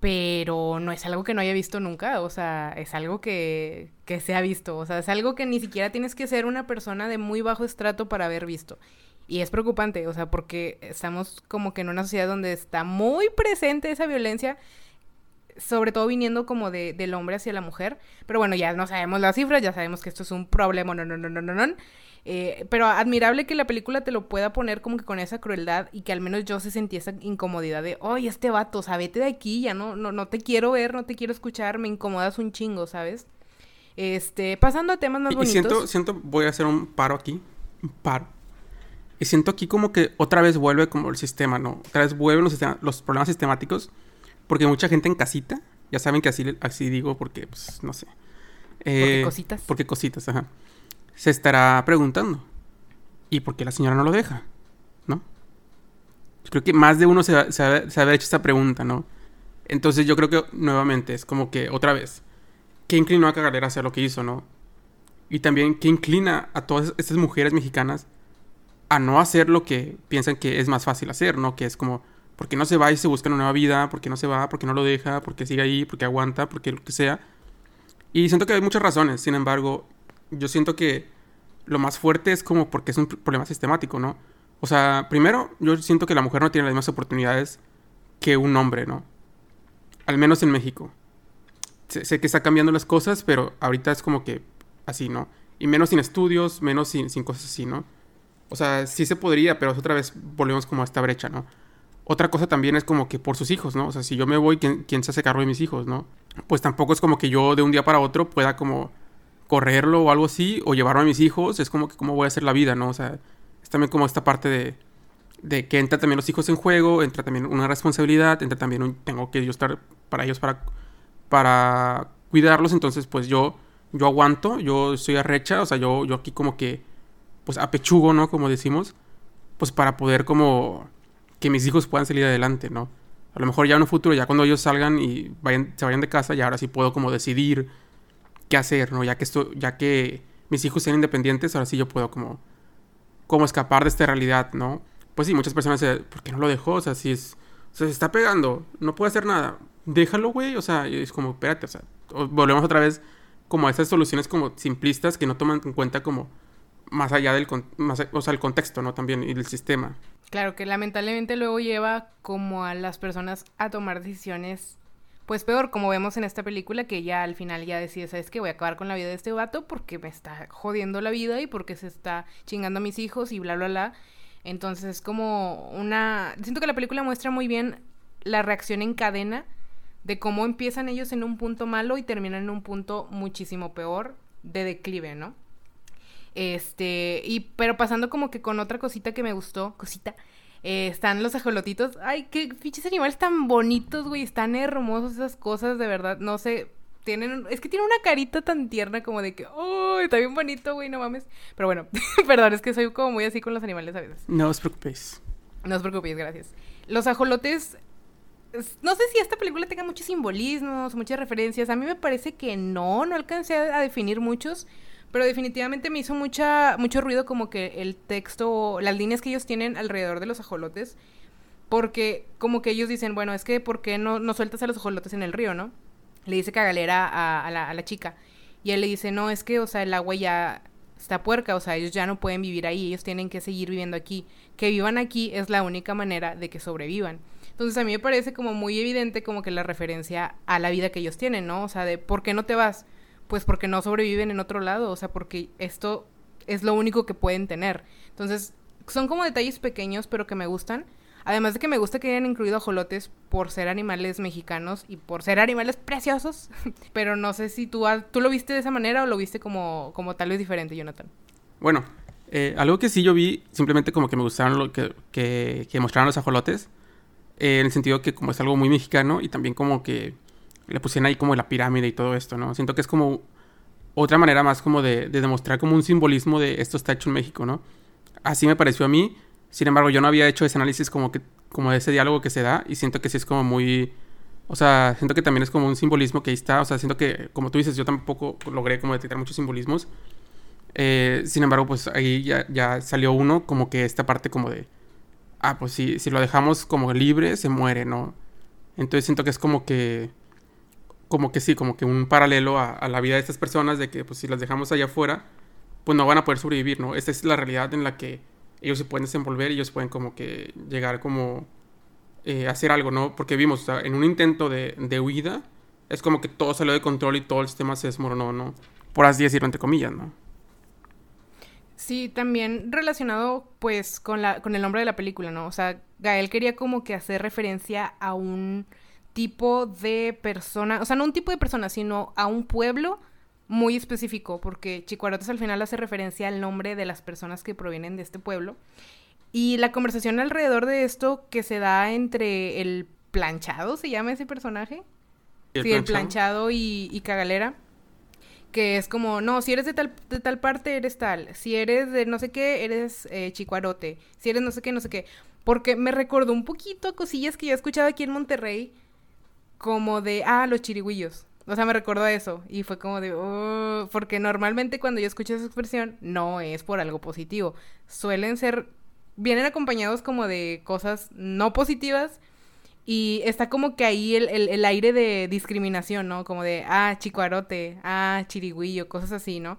pero no es algo que no haya visto nunca, o sea, es algo que, que se ha visto, o sea, es algo que ni siquiera tienes que ser una persona de muy bajo estrato para haber visto. Y es preocupante, o sea, porque estamos como que en una sociedad donde está muy presente esa violencia sobre todo viniendo como de, del hombre hacia la mujer. Pero bueno, ya no sabemos las cifras, ya sabemos que esto es un problema, no, no, no, no, no, no. Eh, pero admirable que la película te lo pueda poner como que con esa crueldad y que al menos yo se sentía esa incomodidad de, oye, este vato, o sea, vete de aquí, ya no, no, no te quiero ver, no te quiero escuchar, me incomodas un chingo, ¿sabes? Este, pasando a temas más bonitos. Y siento, siento, voy a hacer un paro aquí, un paro. Y siento aquí como que otra vez vuelve como el sistema, ¿no? Otra vez vuelven los, los problemas sistemáticos porque mucha gente en casita, ya saben que así, así digo porque, pues, no sé. porque eh, cositas. Porque cositas, ajá. Se estará preguntando. ¿Y por qué la señora no lo deja? ¿No? Creo que más de uno se, se, ha, hecho esta pregunta, ¿no? Entonces yo creo que nuevamente es como que otra vez, ¿qué inclinó a Cagalera a hacer lo que hizo, no? Y también, ¿qué inclina a todas estas mujeres mexicanas a no hacer lo que piensan que es más fácil hacer, ¿no? Que es como, ¿Por qué no se va y se busca una nueva vida? ¿Por qué no se va? ¿Por qué no lo deja? ¿Por qué sigue ahí? ¿Por qué aguanta? ¿Por qué lo que sea? Y siento que hay muchas razones. Sin embargo, yo siento que lo más fuerte es como porque es un problema sistemático, ¿no? O sea, primero, yo siento que la mujer no tiene las mismas oportunidades que un hombre, ¿no? Al menos en México. Sé, que está cambiando las cosas, pero ahorita es como que así, ¿no? Y menos sin estudios, menos sin, sin cosas así, ¿no? O sea, sí se podría, pero otra vez volvemos como a esta brecha, ¿no? Otra cosa también es como que por sus hijos, ¿no? O sea, si yo me voy, ¿quién, se hace cargo de mis hijos, ¿no? Pues tampoco es como que yo de un día para otro pueda como correrlo o algo así, o llevarlo a mis hijos, es como que cómo voy a hacer la vida, ¿no? O sea, es también como esta parte de, de que entra también los hijos en juego, entra también una responsabilidad, entra también un, tengo que yo estar para ellos para, para cuidarlos, entonces pues yo, yo aguanto, yo soy arrecha, o sea, yo, yo aquí como que, pues apechugo, ¿no? Como decimos, pues para poder como que mis hijos puedan salir adelante, ¿no? A lo mejor ya en un futuro, ya cuando ellos salgan y vayan, se vayan de casa, ya ahora sí puedo como decidir qué hacer, ¿no? Ya que esto, ya que mis hijos sean independientes, ahora sí yo puedo como, como escapar de esta realidad, ¿no? Pues sí, muchas personas dicen, ¿por qué no lo dejó? O sea, si es, o sea, se está pegando, no puede hacer nada. Déjalo, güey, o sea, es como, espérate, o sea, volvemos otra vez como a esas soluciones como simplistas que no toman en cuenta como más allá del, más, o sea, el contexto, ¿no? También, y el sistema. Claro, que lamentablemente luego lleva como a las personas a tomar decisiones pues peor, como vemos en esta película, que ya al final ya decide, ¿sabes qué? Voy a acabar con la vida de este vato porque me está jodiendo la vida y porque se está chingando a mis hijos y bla, bla, bla. Entonces es como una... Siento que la película muestra muy bien la reacción en cadena de cómo empiezan ellos en un punto malo y terminan en un punto muchísimo peor de declive, ¿no? Este, y pero pasando como que con otra cosita que me gustó, cosita, eh, están los ajolotitos. Ay, qué pinches animales tan bonitos, güey. Están hermosos esas cosas, de verdad. No sé, tienen... Es que tiene una carita tan tierna como de que... ¡Oh, está bien bonito, güey! No mames. Pero bueno, [laughs] perdón, es que soy como muy así con los animales a veces. No os preocupéis. No os preocupéis, gracias. Los ajolotes... No sé si esta película tenga muchos simbolismos, muchas referencias. A mí me parece que no, no alcancé a definir muchos. Pero definitivamente me hizo mucha, mucho ruido como que el texto, las líneas que ellos tienen alrededor de los ajolotes. Porque como que ellos dicen, bueno, es que ¿por qué no, no sueltas a los ajolotes en el río, no? Le dice Cagalera a, la, a la chica. Y él le dice, no, es que, o sea, el agua ya está puerca, o sea, ellos ya no pueden vivir ahí, ellos tienen que seguir viviendo aquí. Que vivan aquí es la única manera de que sobrevivan. Entonces a mí me parece como muy evidente como que la referencia a la vida que ellos tienen, ¿no? O sea, de ¿por qué no te vas? Pues porque no sobreviven en otro lado, o sea, porque esto es lo único que pueden tener. Entonces, son como detalles pequeños, pero que me gustan. Además de que me gusta que hayan incluido ajolotes por ser animales mexicanos y por ser animales preciosos. [laughs] pero no sé si tú, tú lo viste de esa manera o lo viste como, como tal vez diferente, Jonathan. Bueno, eh, algo que sí yo vi, simplemente como que me gustaron lo que, que, mostraron los ajolotes. Eh, en el sentido que como es algo muy mexicano y también como que le pusieron ahí como la pirámide y todo esto, ¿no? Siento que es como otra manera más como de, demostrar como un simbolismo de esto está hecho en México, ¿no? Así me pareció a mí. Sin embargo, yo no había hecho ese análisis como que como de ese diálogo que se da y siento que sí es como muy o sea, siento que también es como un simbolismo que ahí está, o sea, siento que como tú dices, yo tampoco logré como detectar muchos simbolismos. Eh, sin embargo, pues ahí ya, ya, salió uno como que esta parte como de ah, pues si, si lo dejamos como libre, se muere, ¿no? Entonces siento que es como que como que sí, como que un paralelo a, la vida de estas personas, de que pues si las dejamos allá afuera, pues no van a poder sobrevivir, ¿no? Esta es la realidad en la que ellos se pueden desenvolver y ellos pueden como que llegar como eh, hacer algo, ¿no? Porque vimos, o sea, en un intento de, de, huida, es como que todo salió de control y todo el sistema se desmoronó, ¿no? Por así decirlo, entre comillas, ¿no? Sí, también relacionado pues con, la, con el nombre de la película, ¿no? O sea, Gael quería como que hacer referencia a un tipo de persona, o sea, no un tipo de persona, sino a un pueblo muy específico, porque Chicuarotes al final hace referencia al nombre de las personas que provienen de este pueblo. Y la conversación alrededor de esto que se da entre el planchado, ¿se llama ese personaje? ¿El sí, planchado? el planchado y, y, Cagalera. Que es como, no, si eres de tal, de tal parte, eres tal. Si eres de no sé qué, eres eh, chicuarote. Si eres no sé qué, no sé qué. Porque me recordó un poquito cosillas que yo he escuchado aquí en Monterrey como de, ah, los chirigüillos. O sea, me recordó eso y fue como de, oh", porque normalmente cuando yo escucho esa expresión no es por algo positivo. Suelen ser, vienen acompañados como de cosas no positivas y está como que ahí el, el, aire de discriminación, ¿no? Como de, ah, chicuarote, ah, chirigüillo, cosas así, ¿no?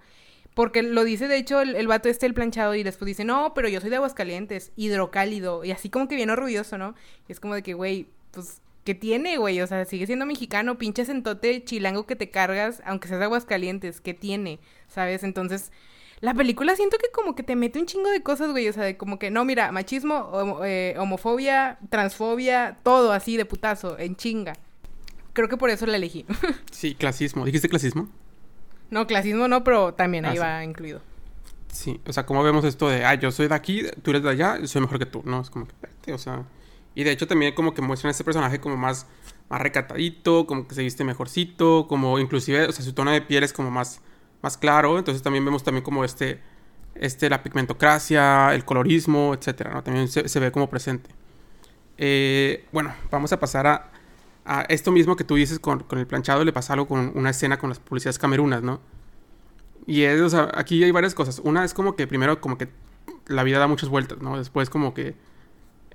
Porque lo dice, de hecho, el, el, vato este, el planchado, y después dice, no, pero yo soy de Aguascalientes, hidrocálido, y así como que bien orgulloso, ¿no? Y es como de que, güey, pues ¿Qué tiene, güey? O sea, sigue siendo mexicano, pinche sentote chilango que te cargas, aunque seas de Aguascalientes, ¿qué tiene? ¿Sabes? Entonces, la película siento que como que te mete un chingo de cosas, güey. O sea, de como que, no, mira, machismo, eh, homofobia, transfobia, todo así de putazo, en chinga. Creo que por eso la elegí. [laughs] sí, clasismo. ¿Dijiste clasismo? No, clasismo no, pero también ahí ah, va incluido. Sí, o sea, como vemos esto de, ah, yo soy de aquí, tú eres de allá, soy mejor que tú, ¿no? Es como que, o sea, y de hecho también como que muestran a este personaje como más, más recatadito, como que se viste mejorcito, como inclusive, o sea, su tono de piel es como más, más claro. Entonces también vemos también como este, este, la pigmentocracia, el colorismo, etcétera, ¿no? También se, ve como presente. Eh, bueno, vamos a pasar a, esto mismo que tú dices con, con, el planchado, le pasa algo con una escena con las publicidades camerunas, ¿no? Y es, o sea, aquí hay varias cosas. Una es como que primero como que la vida da muchas vueltas, ¿no? Después como que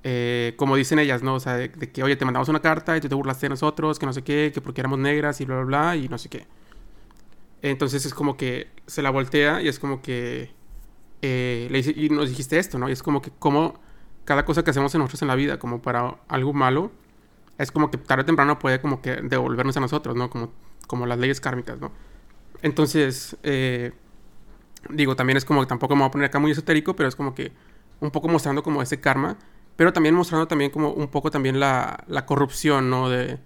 eh, como dicen ellas, ¿no? O sea, de, que, oye, te mandamos una carta y tú te burlaste de nosotros, que no sé qué, que porque éramos negras y bla, bla, bla, y no sé qué. Entonces es como que se la voltea y es como que eh, le dice, y nos dijiste esto, ¿no? Y es como que como cada cosa que hacemos nosotros en la vida, como para algo malo, es como que tarde o temprano puede como que devolvernos a nosotros, ¿no? Como, como las leyes kármicas, ¿no? Entonces, eh, digo, también es como que tampoco me voy a poner acá muy esotérico, pero es como que un poco mostrando como ese karma, pero también mostrando también como un poco también la, la corrupción, ¿no? De,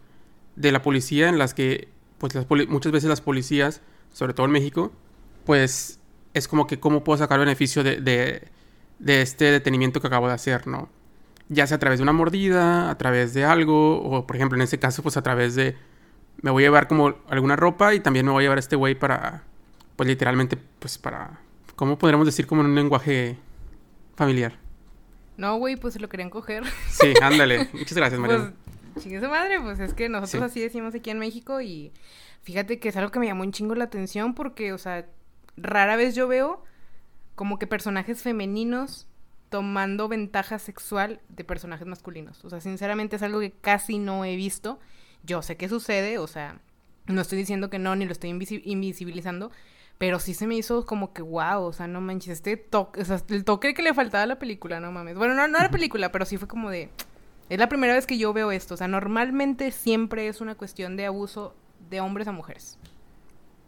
de, la policía en las que, pues muchas veces las policías, sobre todo en México, pues es como que cómo puedo sacar beneficio de, de, de este detenimiento que acabo de hacer, ¿no? ya sea a través de una mordida, a través de algo, o por ejemplo en este caso pues a través de, me voy a llevar como alguna ropa y también me voy a llevar a este güey para, pues literalmente, pues para, ¿cómo podríamos decir como en un lenguaje familiar? No, güey, pues se lo querían coger. Sí, [laughs] ándale. Muchas gracias, María. Pues, chingue su madre, pues es que nosotros así decimos aquí en México y fíjate que es algo que me llamó un chingo la atención porque, o sea, rara vez yo veo como que personajes femeninos tomando ventaja sexual de personajes masculinos. O sea, sinceramente es algo que casi no he visto. Yo sé que sucede, o sea, no estoy diciendo que no, ni lo estoy invisibilizando, pero sí se me hizo como que wow, o sea, no manches, este toque, o sea, el toque que le faltaba a la película, no mames. Bueno, no, no a la película, pero sí fue como de, es la primera vez que yo veo esto, o sea, normalmente siempre es una cuestión de abuso de hombres a mujeres.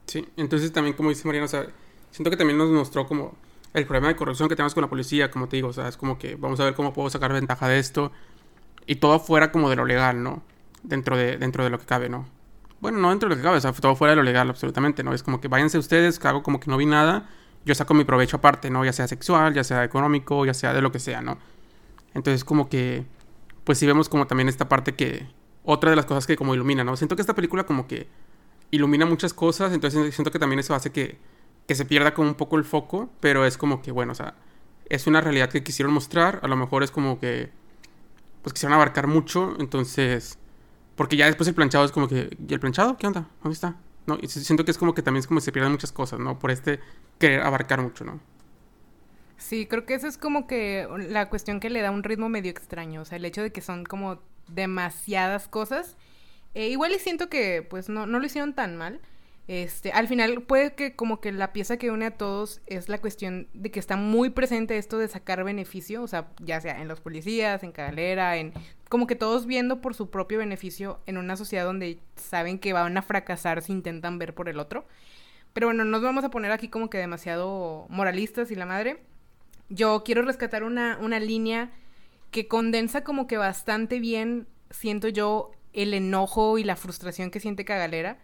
Sí, entonces también como dice Mariana, o sea, siento que también nos mostró como el problema de corrupción que tenemos con la policía, como te digo, o sea, es como que vamos a ver cómo puedo sacar ventaja de esto y todo fuera como de lo legal, ¿no? Dentro de, dentro de lo que cabe, ¿no? Bueno, no dentro de lo que cabe, o sea, todo fuera de lo legal, absolutamente, ¿no? Es como que váyanse ustedes, hago como que no vi nada, yo saco mi provecho aparte, ¿no? Ya sea sexual, ya sea económico, ya sea de lo que sea, ¿no? Entonces, como que, pues sí vemos como también esta parte que, otra de las cosas que como ilumina, ¿no? Siento que esta película como que ilumina muchas cosas, entonces siento que también eso hace que que se pierda como un poco el foco, pero es como que, bueno, o sea, es una realidad que quisieron mostrar, a lo mejor es como que, pues quisieron abarcar mucho, entonces, porque ya después el planchado es como que, ¿y el planchado? ¿Qué onda? ¿Dónde está? No, y siento que es como que también es como que se pierden muchas cosas, ¿no? Por este querer abarcar mucho, ¿no? Sí, creo que eso es como que la cuestión que le da un ritmo medio extraño, o sea, el hecho de que son como demasiadas cosas. Eh, igual y siento que pues no, no lo hicieron tan mal, este, al final puede que como que la pieza que une a todos es la cuestión de que está muy presente esto de sacar beneficio, o sea, ya sea en los policías, en Cagalera, en como que todos viendo por su propio beneficio en una sociedad donde saben que van a fracasar si intentan ver por el otro. Pero bueno, nos vamos a poner aquí como que demasiado moralistas y la madre. Yo quiero rescatar una, una línea que condensa como que bastante bien, siento yo, el enojo y la frustración que siente Cagalera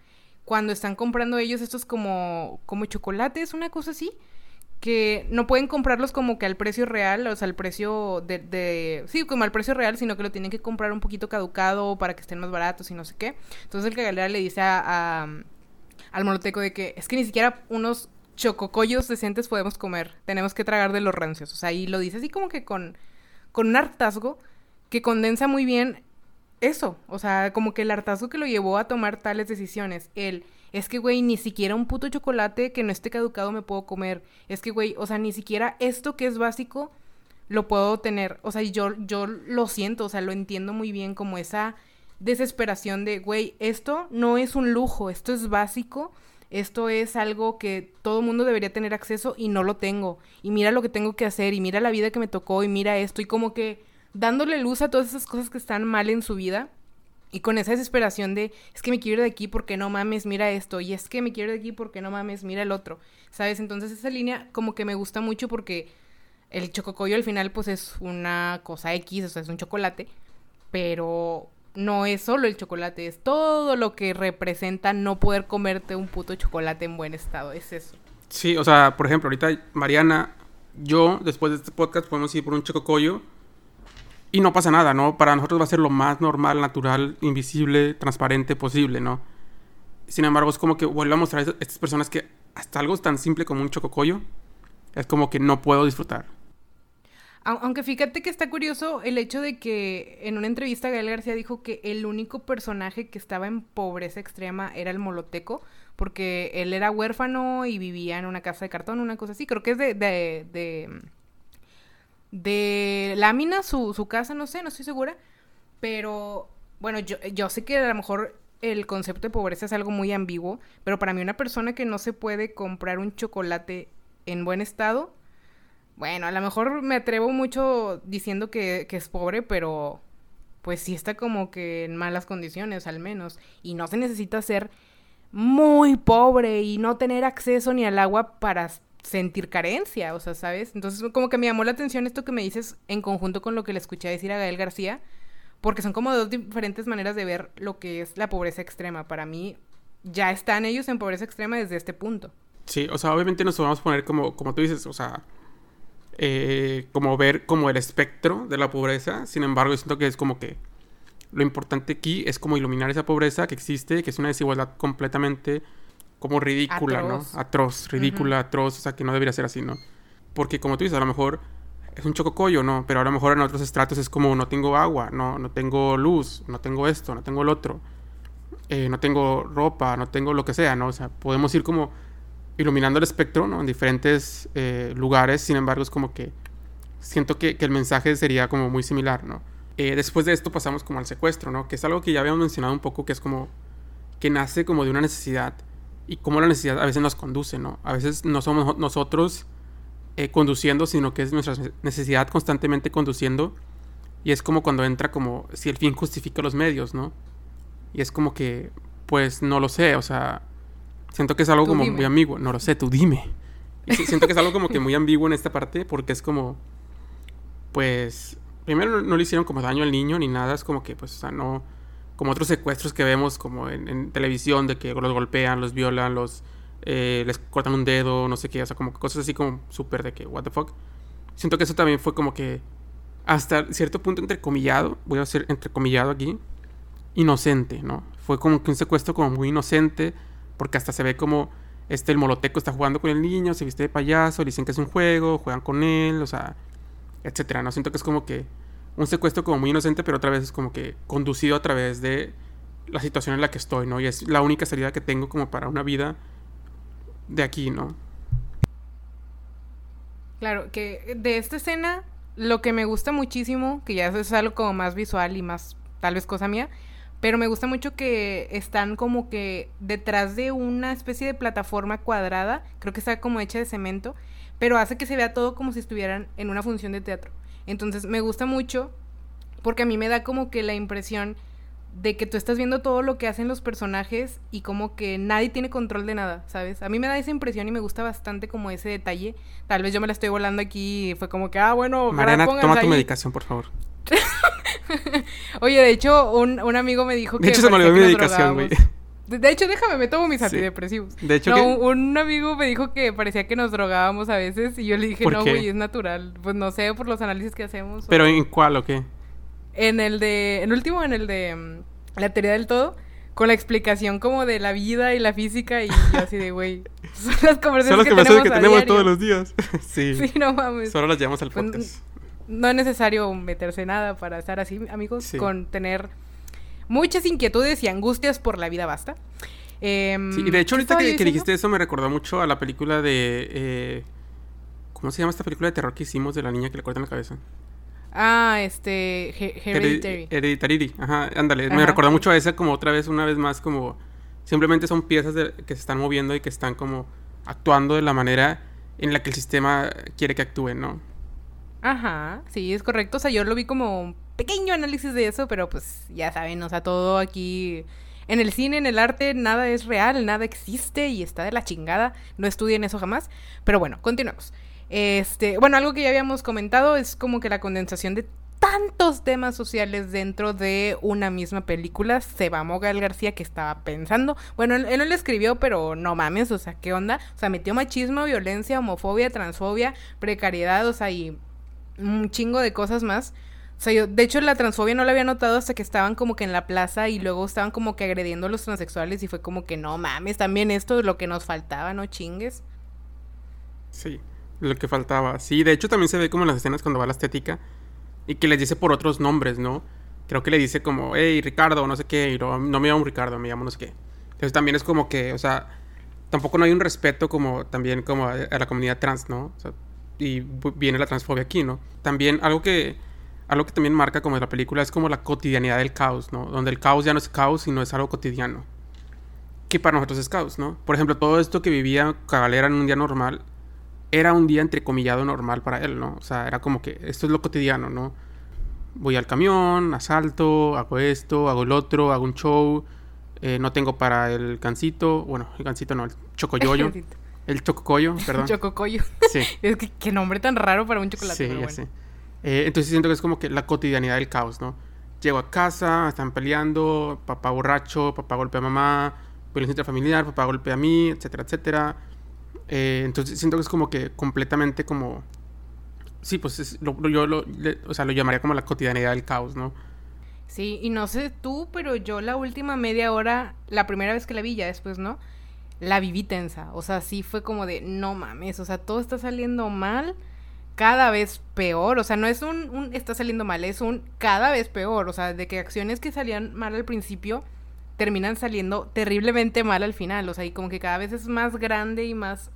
cuando están comprando ellos estos como, como chocolates, una cosa así, que no pueden comprarlos como que al precio real, o sea, al precio de, sí, como al precio real, sino que lo tienen que comprar un poquito caducado para que estén más baratos y no sé qué. Entonces el cagalera le dice a, al moloteco de que es que ni siquiera unos chococollos decentes podemos comer, tenemos que tragar de los rancios. O sea, y lo dice así como que con, con un hartazgo que condensa muy bien eso, o sea, como que el hartazgo que lo llevó a tomar tales decisiones, él, es que, güey, ni siquiera un puto chocolate que no esté caducado me puedo comer, es que, güey, o sea, ni siquiera esto que es básico lo puedo tener, o sea, yo, yo lo siento, o sea, lo entiendo muy bien como esa desesperación de, güey, esto no es un lujo, esto es básico, esto es algo que todo mundo debería tener acceso y no lo tengo, y mira lo que tengo que hacer, y mira la vida que me tocó, y mira esto, y como que dándole luz a todas esas cosas que están mal en su vida. Y con esa desesperación de, es que me quiero ir de aquí porque no mames, mira esto. Y es que me quiero ir de aquí porque no mames, mira el otro. ¿Sabes? Entonces esa línea como que me gusta mucho porque el chococoyo al final pues es una cosa X, o sea, es un chocolate. Pero no es solo el chocolate, es todo lo que representa no poder comerte un puto chocolate en buen estado. Es eso. Sí, o sea, por ejemplo, ahorita Mariana, yo después de este podcast podemos ir por un chococoyo y no pasa nada, ¿no? Para nosotros va a ser lo más normal, natural, invisible, transparente posible, ¿no? Sin embargo, es como que vuelvo a mostrar a estas personas que hasta algo tan simple como un chococollo es como que no puedo disfrutar. Aunque fíjate que está curioso el hecho de que en una entrevista Gael García dijo que el único personaje que estaba en pobreza extrema era el moloteco, porque él era huérfano y vivía en una casa de cartón, una cosa así. Creo que es de lámina su, su casa, no sé, no estoy segura. Pero bueno, yo, yo sé que a lo mejor el concepto de pobreza es algo muy ambiguo, pero para mí una persona que no se puede comprar un chocolate en buen estado, bueno, a lo mejor me atrevo mucho diciendo que, que es pobre, pero pues sí está como que en malas condiciones al menos. Y no se necesita ser muy pobre y no tener acceso ni al agua para sentir carencia, o sea, ¿sabes? Entonces como que me llamó la atención esto que me dices en conjunto con lo que le escuché decir a Gael García, porque son como dos diferentes maneras de ver lo que es la pobreza extrema. Para mí ya están ellos en pobreza extrema desde este punto. Sí, o sea, obviamente nos vamos a poner como, como tú dices, o sea, eh, como ver como el espectro de la pobreza. Sin embargo, siento que es como que lo importante aquí es como iluminar esa pobreza que existe, que es una desigualdad completamente como ridícula, ¿no? Atroz, ridícula, atroz, o sea, que no debería ser así, ¿no? Porque como tú dices, a lo mejor es un chococollo, ¿no? Pero a lo mejor en otros estratos es como no tengo agua, no, no tengo luz, no tengo esto, no tengo el otro, eh, no tengo ropa, no tengo lo que sea, ¿no? O sea, podemos ir como iluminando el espectro, ¿no? En diferentes eh, lugares, sin embargo, es como que siento que, el mensaje sería como muy similar, ¿no? Eh, después de esto pasamos como al secuestro, ¿no? Que es algo que ya habíamos mencionado un poco, que es como que nace como de una necesidad y cómo la necesidad a veces nos conduce, ¿no? A veces no somos nosotros eh, conduciendo, sino que es nuestra necesidad constantemente conduciendo y es como cuando entra como si el fin justifica los medios, ¿no? Y es como que, pues no lo sé, o sea, Siento que es algo como muy ambiguo. No lo sé, tú dime. siento que es algo como que muy ambiguo en esta parte porque es como, pues, primero no, le hicieron como daño al niño ni nada, es como que, pues, o sea, no, como otros secuestros que vemos como en, televisión de que los golpean, los violan, los, eh, les cortan un dedo, no sé qué, o sea, como cosas así como súper de que, what the fuck. Siento que eso también fue como que, hasta cierto punto entrecomillado, voy a hacer entrecomillado aquí, inocente, ¿no? Fue como que un secuestro como muy inocente porque hasta se ve como este, el moloteco está jugando con el niño, se viste de payaso, dicen que es un juego, juegan con él, o sea, etcétera. No siento que es como que un secuestro como muy inocente, pero otra vez es como que conducido a través de la situación en la que estoy, ¿no? Y es la única salida que tengo como para una vida de aquí, ¿no? Claro, que de esta escena lo que me gusta muchísimo, que ya es algo como más visual y más tal vez cosa mía, pero me gusta mucho que están como que detrás de una especie de plataforma cuadrada, creo que está como hecha de cemento, pero hace que se vea todo como si estuvieran en una función de teatro. Entonces me gusta mucho porque a mí me da como que la impresión de que tú estás viendo todo lo que hacen los personajes y como que nadie tiene control de nada, ¿sabes? A mí me da esa impresión y me gusta bastante como ese detalle. Tal vez yo me la estoy volando aquí y fue como que, ah, bueno, Mariana, toma tu medicación, por favor. [laughs] Oye, de hecho, un, amigo me dijo que. De hecho, se me olvidó mi medicación, güey. De, hecho, déjame, me tomo mis antidepresivos. De hecho, no, un, amigo me dijo que parecía que nos drogábamos a veces y yo le dije, no, güey, es natural. Pues no sé, por los análisis que hacemos. ¿Pero en cuál o qué? En el de. En último, en el de mm, la teoría del todo con la explicación como de la vida y la física y así de, güey, [laughs] son las conversaciones son las que, que, tenemos, todos los días. [laughs] sí. [laughs] Sí, no mames. Solo las llevamos al pues, podcast no es necesario meterse nada para estar así, amigos, con tener muchas inquietudes y angustias por la vida basta. Em, sí, y de hecho ahorita que, dijiste eso me recordó mucho a la película de... Eh, ¿Cómo se llama esta película de terror que hicimos de la niña que le cortan la cabeza? Ah, este... Hereditary. Hereditary, ajá, ándale. Me recordó mucho a esa como otra vez, una vez más, como... Simplemente son piezas que se están moviendo y que están como actuando de la manera en la que el sistema quiere que actúen, ¿no? Ajá, sí, es correcto. O sea, yo lo vi como pequeño análisis de eso, pero pues ya saben, o sea, todo aquí en el cine, en el arte, nada es real, nada existe y está de la chingada. No estudien eso jamás. Pero bueno, continuemos. Este, bueno, algo que ya habíamos comentado es como que la condensación de tantos temas sociales dentro de una misma película. Se va Mogal García que estaba pensando. Bueno, él, no lo escribió, pero no mames, o sea, ¿qué onda? O sea, metió machismo, violencia, homofobia, transfobia, precariedad, o sea, y un chingo de cosas más. O sea, yo, de hecho, la transfobia no la había notado hasta que estaban como que en la plaza y luego estaban como que agrediendo a los transexuales y fue como que no mames, también esto es lo que nos faltaba, no chingues. Sí, lo que faltaba. Sí, de hecho también se ve como en las escenas cuando va la estética y que les dice por otros nombres, ¿no? Creo que le dice como, hey, Ricardo, no sé qué, y no, me llamo Ricardo, me llamo no sé qué. Entonces también es como que, o sea, tampoco no hay un respeto como también como a, a la comunidad trans, ¿no? O sea, y viene la transfobia aquí, ¿no? También algo que algo que también marca como la película es como la cotidianidad del caos, ¿no? Donde el caos ya no es caos, sino es algo cotidiano. Que para nosotros es caos, ¿no? Por ejemplo, todo esto que vivía Cagalera en un día normal era un día entrecomillado normal para él, ¿no? O sea, era como que esto es lo cotidiano, ¿no? voy al camión, asalto, hago esto, hago el otro, hago un show, eh, no tengo para el gancito, bueno, el gancito no, el chocoyoyo. [laughs] el chococoyo, [laughs] perdón. chococoyo. Sí. [laughs] es que qué nombre tan raro para un chocolate. Sí, ya sé. Eh, entonces siento que es como que la cotidianidad del caos, ¿no? Llego a casa, están peleando, papá borracho, papá golpea a mamá, violencia intrafamiliar, papá golpea a mí, etcétera, etcétera. Eh, entonces siento que es como que completamente como... Sí, pues yo lo, o sea, lo llamaría como la cotidianidad del caos, ¿no? Sí, y no sé tú, pero yo la última media hora, la primera vez que la vi, ya después, ¿no? La viví tensa. O sea, sí fue como de, no mames, o sea, todo está saliendo mal, cada vez peor. O sea, no es un, está saliendo mal, es un cada vez peor. O sea, de que acciones que salían mal al principio terminan saliendo terriblemente mal al final. O sea, y como que cada vez es más grande y más...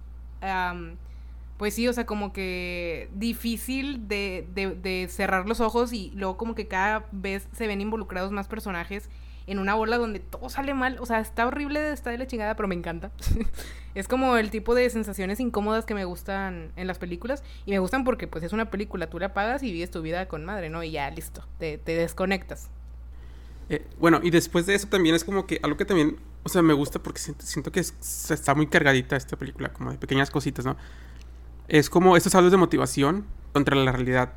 pues sí, o sea, como que difícil de, de, de, cerrar los ojos y luego como que cada vez se ven involucrados más personajes en una bola donde todo sale mal. O sea, está horrible, está de la chingada, pero me encanta. [laughs] es como el tipo de sensaciones incómodas que me gustan en las películas. Y me gustan porque pues es una película, tú la apagas y vives tu vida con madre, ¿no? Y ya, listo, te, te desconectas. Eh, bueno, y después de eso también es como que algo que también, o sea, me gusta porque siento, que está muy cargadita esta película, como de pequeñas cositas, ¿no? Es como estos audios de motivación contra la realidad.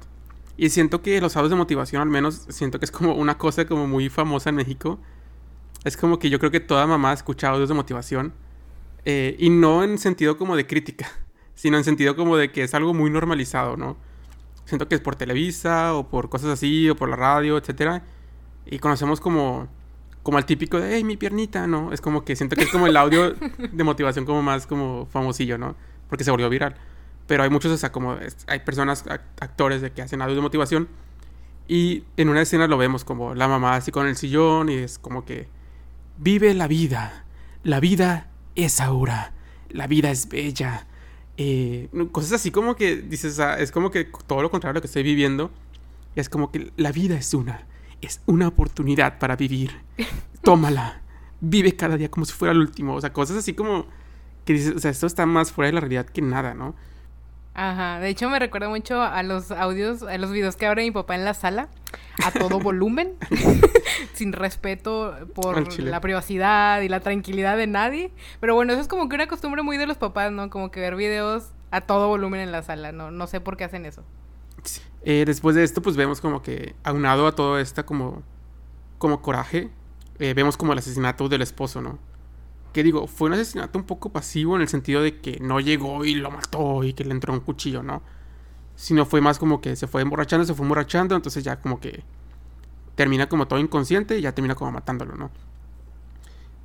Y siento que los audios de motivación, al menos, siento que es como una cosa como muy famosa en México. Es como que yo creo que toda mamá escucha audios de motivación. Eh, y no en sentido como de crítica, [laughs] sino en sentido como de que es algo muy normalizado, ¿no? Siento que es por Televisa o por cosas así, o por la radio, etcétera y conocemos como, como al típico de, hey, mi piernita, ¿no? Es como que siento que es como el audio [laughs] de motivación como más como famosillo, ¿no? Porque se volvió viral. Pero hay muchos, o sea, como hay personas, actores de que hacen audio de motivación. Y en una escena lo vemos como la mamá así con el sillón y es como que vive la vida. La vida es ahora. La vida es bella. Eh, cosas así como que dices, es como que todo lo contrario a lo que estoy viviendo. Y es como que la vida es una es una oportunidad para vivir. [laughs] Tómala. Vive cada día como si fuera el último. O sea, cosas así como que dices, o sea, esto está más fuera de la realidad que nada, ¿no? Ajá, de hecho me recuerda mucho a los audios, a los videos que abre mi papá en la sala, a todo volumen, [laughs] [laughs] sin respeto por la privacidad y la tranquilidad de nadie. Pero bueno, eso es como que una costumbre muy de los papás, ¿no? Como que ver videos a todo volumen en la sala, no, no sé por qué hacen eso. Eh, después de esto, pues vemos como que aunado a todo esta como, como coraje, eh, vemos como el asesinato del esposo, ¿no? Que digo, fue un asesinato un poco pasivo en el sentido de que no llegó y lo mató y que le entró un cuchillo, ¿no? Sino fue más como que se fue emborrachando, se fue emborrachando, entonces ya como que termina como todo inconsciente y ya termina como matándolo, ¿no?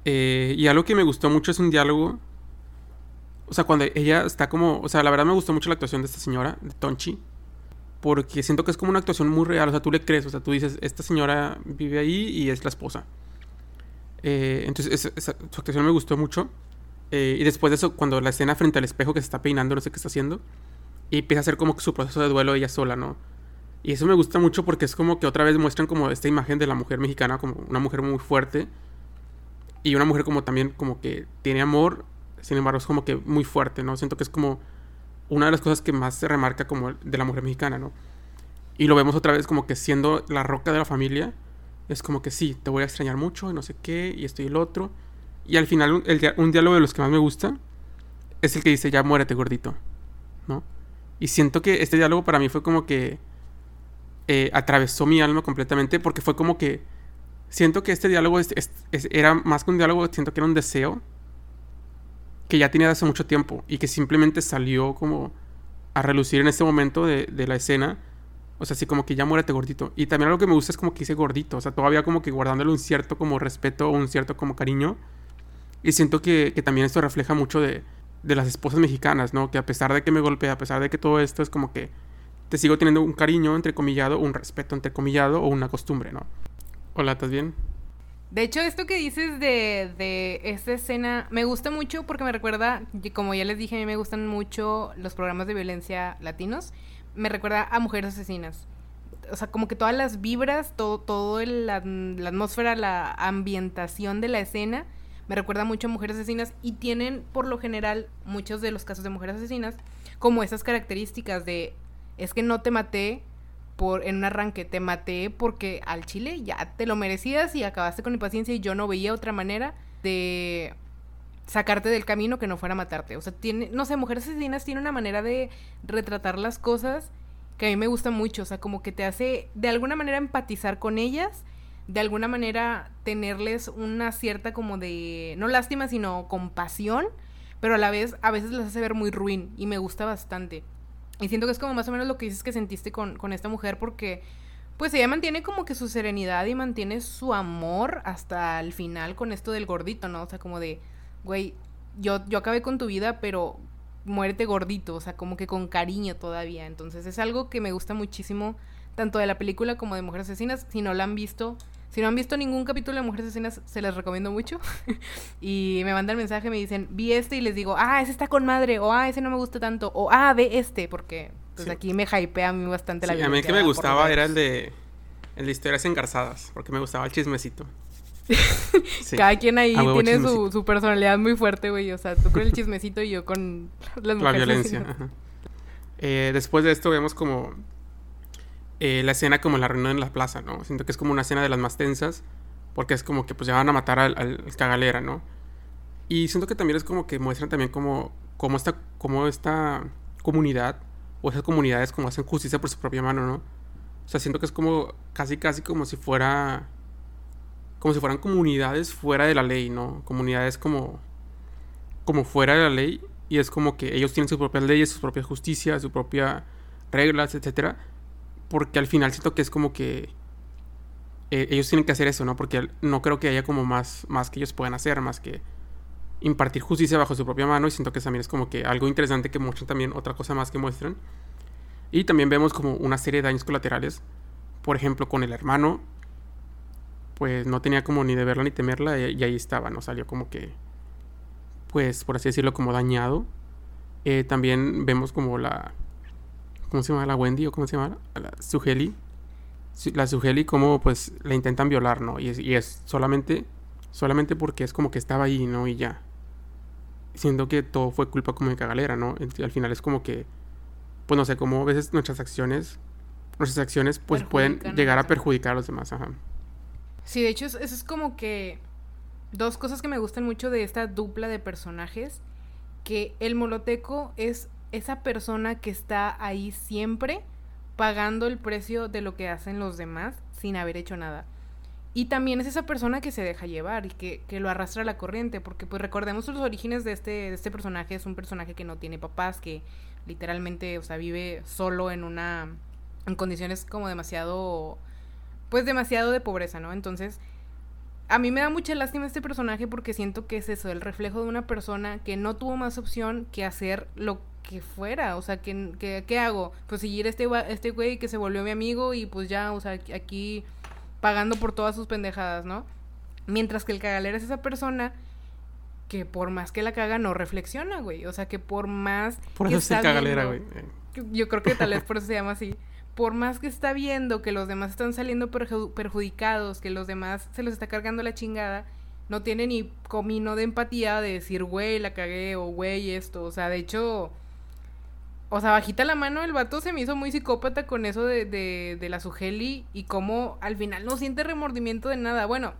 Eh, y algo que me gustó mucho es un diálogo. O sea, cuando ella está como. O sea, la verdad me gustó mucho la actuación de esta señora, de Tonchi porque siento que es como una actuación muy real, o sea, tú le crees, o sea, tú dices, esta señora vive ahí y es la esposa. Eh, entonces, esa, su actuación me gustó mucho. Eh, y después de eso, cuando la escena frente al espejo que se está peinando, no sé qué está haciendo, y empieza a hacer como su proceso de duelo ella sola, ¿no? Y eso me gusta mucho porque es como que otra vez muestran como esta imagen de la mujer mexicana como una mujer muy fuerte y una mujer como también como que tiene amor, sin embargo es como que muy fuerte, ¿no? Siento que es como una de las cosas que más se remarca como de la mujer mexicana, ¿no? Y lo vemos otra vez como que siendo la roca de la familia, es como que sí, te voy a extrañar mucho y no sé qué, y esto y el otro. Y al final, un, diálogo de los que más me gusta es el que dice, ya muérete gordito, ¿no? Y siento que este diálogo para mí fue como que eh, atravesó mi alma completamente porque fue como que siento que este diálogo era más que un diálogo, siento que era un deseo que ya tenía hace mucho tiempo y que simplemente salió como a relucir en este momento de la escena. O sea, así como que ya muérete gordito. Y también algo que me gusta es como que dice gordito. O sea, todavía como que guardándole un cierto como respeto o un cierto como cariño. Y siento que, que también esto refleja mucho de, de, las esposas mexicanas, ¿no? Que a pesar de que me golpea, a pesar de que todo esto es como que te sigo teniendo un cariño entrecomillado, un respeto entrecomillado o una costumbre, ¿no? Hola, ¿estás bien? De hecho, esto que dices de, de esta escena me gusta mucho porque me recuerda, como ya les dije, a mí me gustan mucho los programas de violencia latinos. Me recuerda a Mujeres Asesinas. O sea, como que todas las vibras, todo, todo la, atmósfera, la ambientación de la escena, me recuerda mucho a Mujeres Asesinas y tienen, por lo general, muchos de los casos de Mujeres Asesinas, como esas características de, es que no te maté por en un arranque, te maté porque al chile ya te lo merecías y acabaste con mi paciencia y yo no veía otra manera de sacarte del camino que no fuera matarte. O sea, tiene, no sé, Mujeres Asesinas tiene una manera de retratar las cosas que a mí me gusta mucho, o sea, como que te hace de alguna manera empatizar con ellas, de alguna manera tenerles una cierta como de, no lástima, sino compasión, pero a la vez a veces las hace ver muy ruin y me gusta bastante. Y siento que es como más o menos lo que dices que sentiste con, con esta mujer porque pues ella mantiene como que su serenidad y mantiene su amor hasta el final con esto del gordito, ¿no? O sea, como de, güey, yo, yo acabé con tu vida, pero muérete gordito, o sea, como que con cariño todavía. Entonces es algo que me gusta muchísimo, tanto de la película como de Mujeres Asesinas. Si no la han visto, si no han visto ningún capítulo de Mujeres Asesinas, se les recomiendo mucho. [laughs] y me mandan mensaje, me dicen, vi este y les digo, ah, ese está con madre, o ah, ese no me gusta tanto, o ah, ve este, porque pues aquí me hypea a mí bastante la vida. A mí que me gustaba era el de, el de historias engarzadas, porque me gustaba el chismecito. Cada quien ahí tiene su, personalidad muy fuerte, güey. O sea, tú con el chismecito y yo con las mujeres. La violencia. Eh, después de esto vemos como eh, la escena como la reunión en la plaza, ¿no? Siento que es como una escena de las más tensas. Porque es como que pues ya van a matar al, cagalera, ¿no? Y siento que también es como que muestran también como, como, esta, como esta comunidad o esas comunidades como hacen justicia por su propia mano, ¿no? O sea, siento que es como casi, casi como si fuera como si fueran comunidades fuera de la ley, ¿no? Comunidades como, como fuera de la ley y es como que ellos tienen sus propias leyes, sus propias justicias, sus propias reglas, etcétera, porque al final siento que es como que eh, ellos tienen que hacer eso, ¿no? Porque no creo que haya como más, más que ellos puedan hacer, más que impartir justicia bajo su propia mano y siento que también es como que algo interesante que muestran también, otra cosa más que muestran. Y también vemos como una serie de daños colaterales, por ejemplo, con el hermano pues no tenía como ni de verla ni temerla y, ahí estaba, ¿no? Salió como que, pues por así decirlo, como dañado. Eh, también vemos como la, ¿cómo se llama? La Wendy o cómo se llama? La Sugeli. La Sugeli como pues la intentan violar, ¿no? Y es, y es solamente, solamente porque es como que estaba ahí, ¿no? Y ya. Siendo que todo fue culpa como de Cagalera, ¿no? Y al final es como que, pues no sé, como a veces nuestras acciones, nuestras acciones pues pueden llegar a perjudicar a los demás, ajá. Sí, de hecho, eso es como que dos cosas que me gustan mucho de esta dupla de personajes. Que el moloteco es esa persona que está ahí siempre pagando el precio de lo que hacen los demás sin haber hecho nada. Y también es esa persona que se deja llevar y que, que, lo arrastra a la corriente, porque pues recordemos los orígenes de este, de este personaje, es un personaje que no tiene papás, que literalmente, o sea, vive solo en una, en condiciones como demasiado pues demasiado de pobreza, ¿no? Entonces, a mí me da mucha lástima este personaje porque siento que es eso, el reflejo de una persona que no tuvo más opción que hacer lo que fuera, o sea, que, ¿qué hago? Pues seguir este, este güey que se volvió mi amigo y pues ya, o sea, aquí pagando por todas sus pendejadas, ¿no? Mientras que el cagalera es esa persona que por más que la caga no reflexiona, güey, o sea, que por más... Por eso es cagalera, güey. Yo creo que tal vez por eso se llama así por más que está viendo que los demás están saliendo perjudicados, que los demás se los está cargando la chingada, no tiene ni comino de empatía de decir, güey, la cagué o güey, esto. O sea, de hecho, o sea, bajita la mano, el vato se me hizo muy psicópata con eso de, de, de la Sugeli y cómo al final no siente remordimiento de nada. Bueno,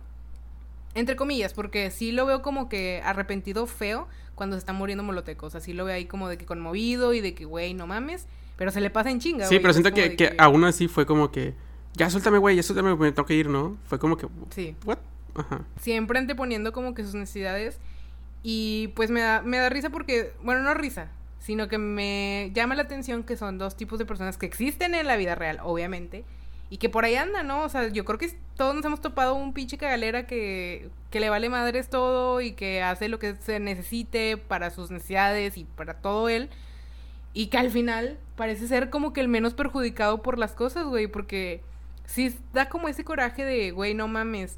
entre comillas, porque sí lo veo como que arrepentido feo cuando se está muriendo Moloteco. O sea, sí lo veo ahí como de que conmovido y de que, güey, no mames. Pero se le pasa en chinga, Sí, pero siento que, que, aún así fue como que... Ya suéltame, güey, ya suéltame, me tengo que ir, ¿no? Fue como que... Sí. ¿What? Ajá. Siempre anteponiendo como que sus necesidades. Y pues me da, me da risa porque... Bueno, no risa. Sino que me llama la atención que son dos tipos de personas que existen en la vida real, obviamente. Y que por ahí andan, ¿no? O sea, yo creo que todos nos hemos topado un pinche cagalera que, que le vale madres todo y que hace lo que se necesite para sus necesidades y para todo él. Y que al final parece ser como que el menos perjudicado por las cosas, güey, porque sí da como ese coraje de, güey, no mames.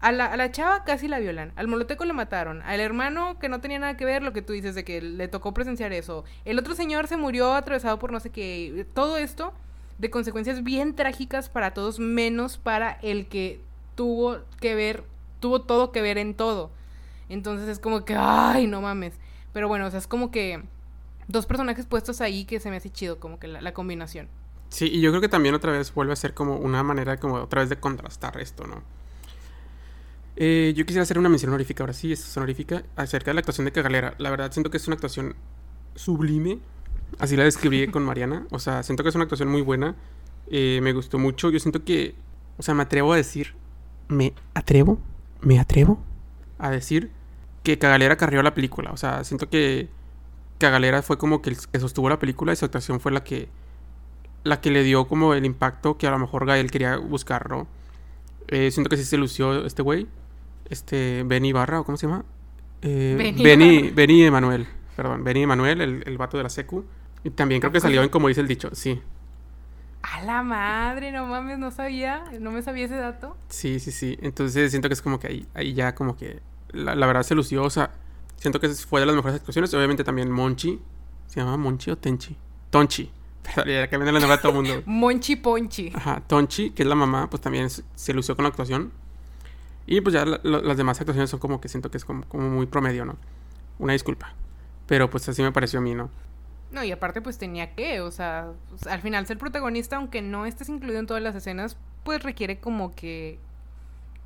A la, a la chava casi la violan, al moloteco le mataron, al hermano que no tenía nada que ver, lo que tú dices de que le tocó presenciar eso, el otro señor se murió atravesado por no sé qué, todo esto de consecuencias bien trágicas para todos, menos para el que tuvo que ver, tuvo todo que ver en todo. Entonces es como que, ay, no mames. Pero bueno, o sea, es como que dos personajes puestos ahí que se me hace chido, como que la, combinación. Sí, y yo creo que también otra vez vuelve a ser como una manera como otra vez de contrastar esto, ¿no? Eh, yo quisiera hacer una mención honorífica, ahora sí, es honorífica, acerca de la actuación de Cagalera. La verdad siento que es una actuación sublime, así la describí [laughs] con Mariana, o sea, siento que es una actuación muy buena, eh, me gustó mucho, yo siento que, o sea, me atrevo a decir, me atrevo, me atrevo a decir que Cagalera carrió la película, o sea, siento que Cagalera fue como que, el, que sostuvo la película y su actuación fue la que la que le dio como el impacto que a lo mejor Gael quería buscar, ¿no? Eh, siento que sí se lució este güey. Este, Benny Barra, ¿o cómo se llama? Eh, Benny, Benny Emanuel. Perdón, Benny Emanuel, el, el vato de la secu. Y también creo que salió en como dice el dicho, sí. A la madre, no mames, no sabía, no me sabía ese dato. Sí, sí, sí. Entonces siento que es como que ahí, ahí ya como que la, la verdad se lució, o sea, siento que fue de las mejores actuaciones. Obviamente también Monchi, ¿se llama Monchi o Tenchi? Tonchi. [laughs] Perdón, ya que viene la nombre a todo el mundo. [laughs] Monchi Ponchi. Ajá, Tonchi, que es la mamá, pues también se lució con la actuación. Y pues ya las demás actuaciones son como que siento que es como, como, muy promedio, ¿no? Una disculpa. Pero pues así me pareció a mí, ¿no? No, y aparte pues tenía que, o sea, pues, al final ser protagonista, aunque no estés incluido en todas las escenas, pues requiere como que,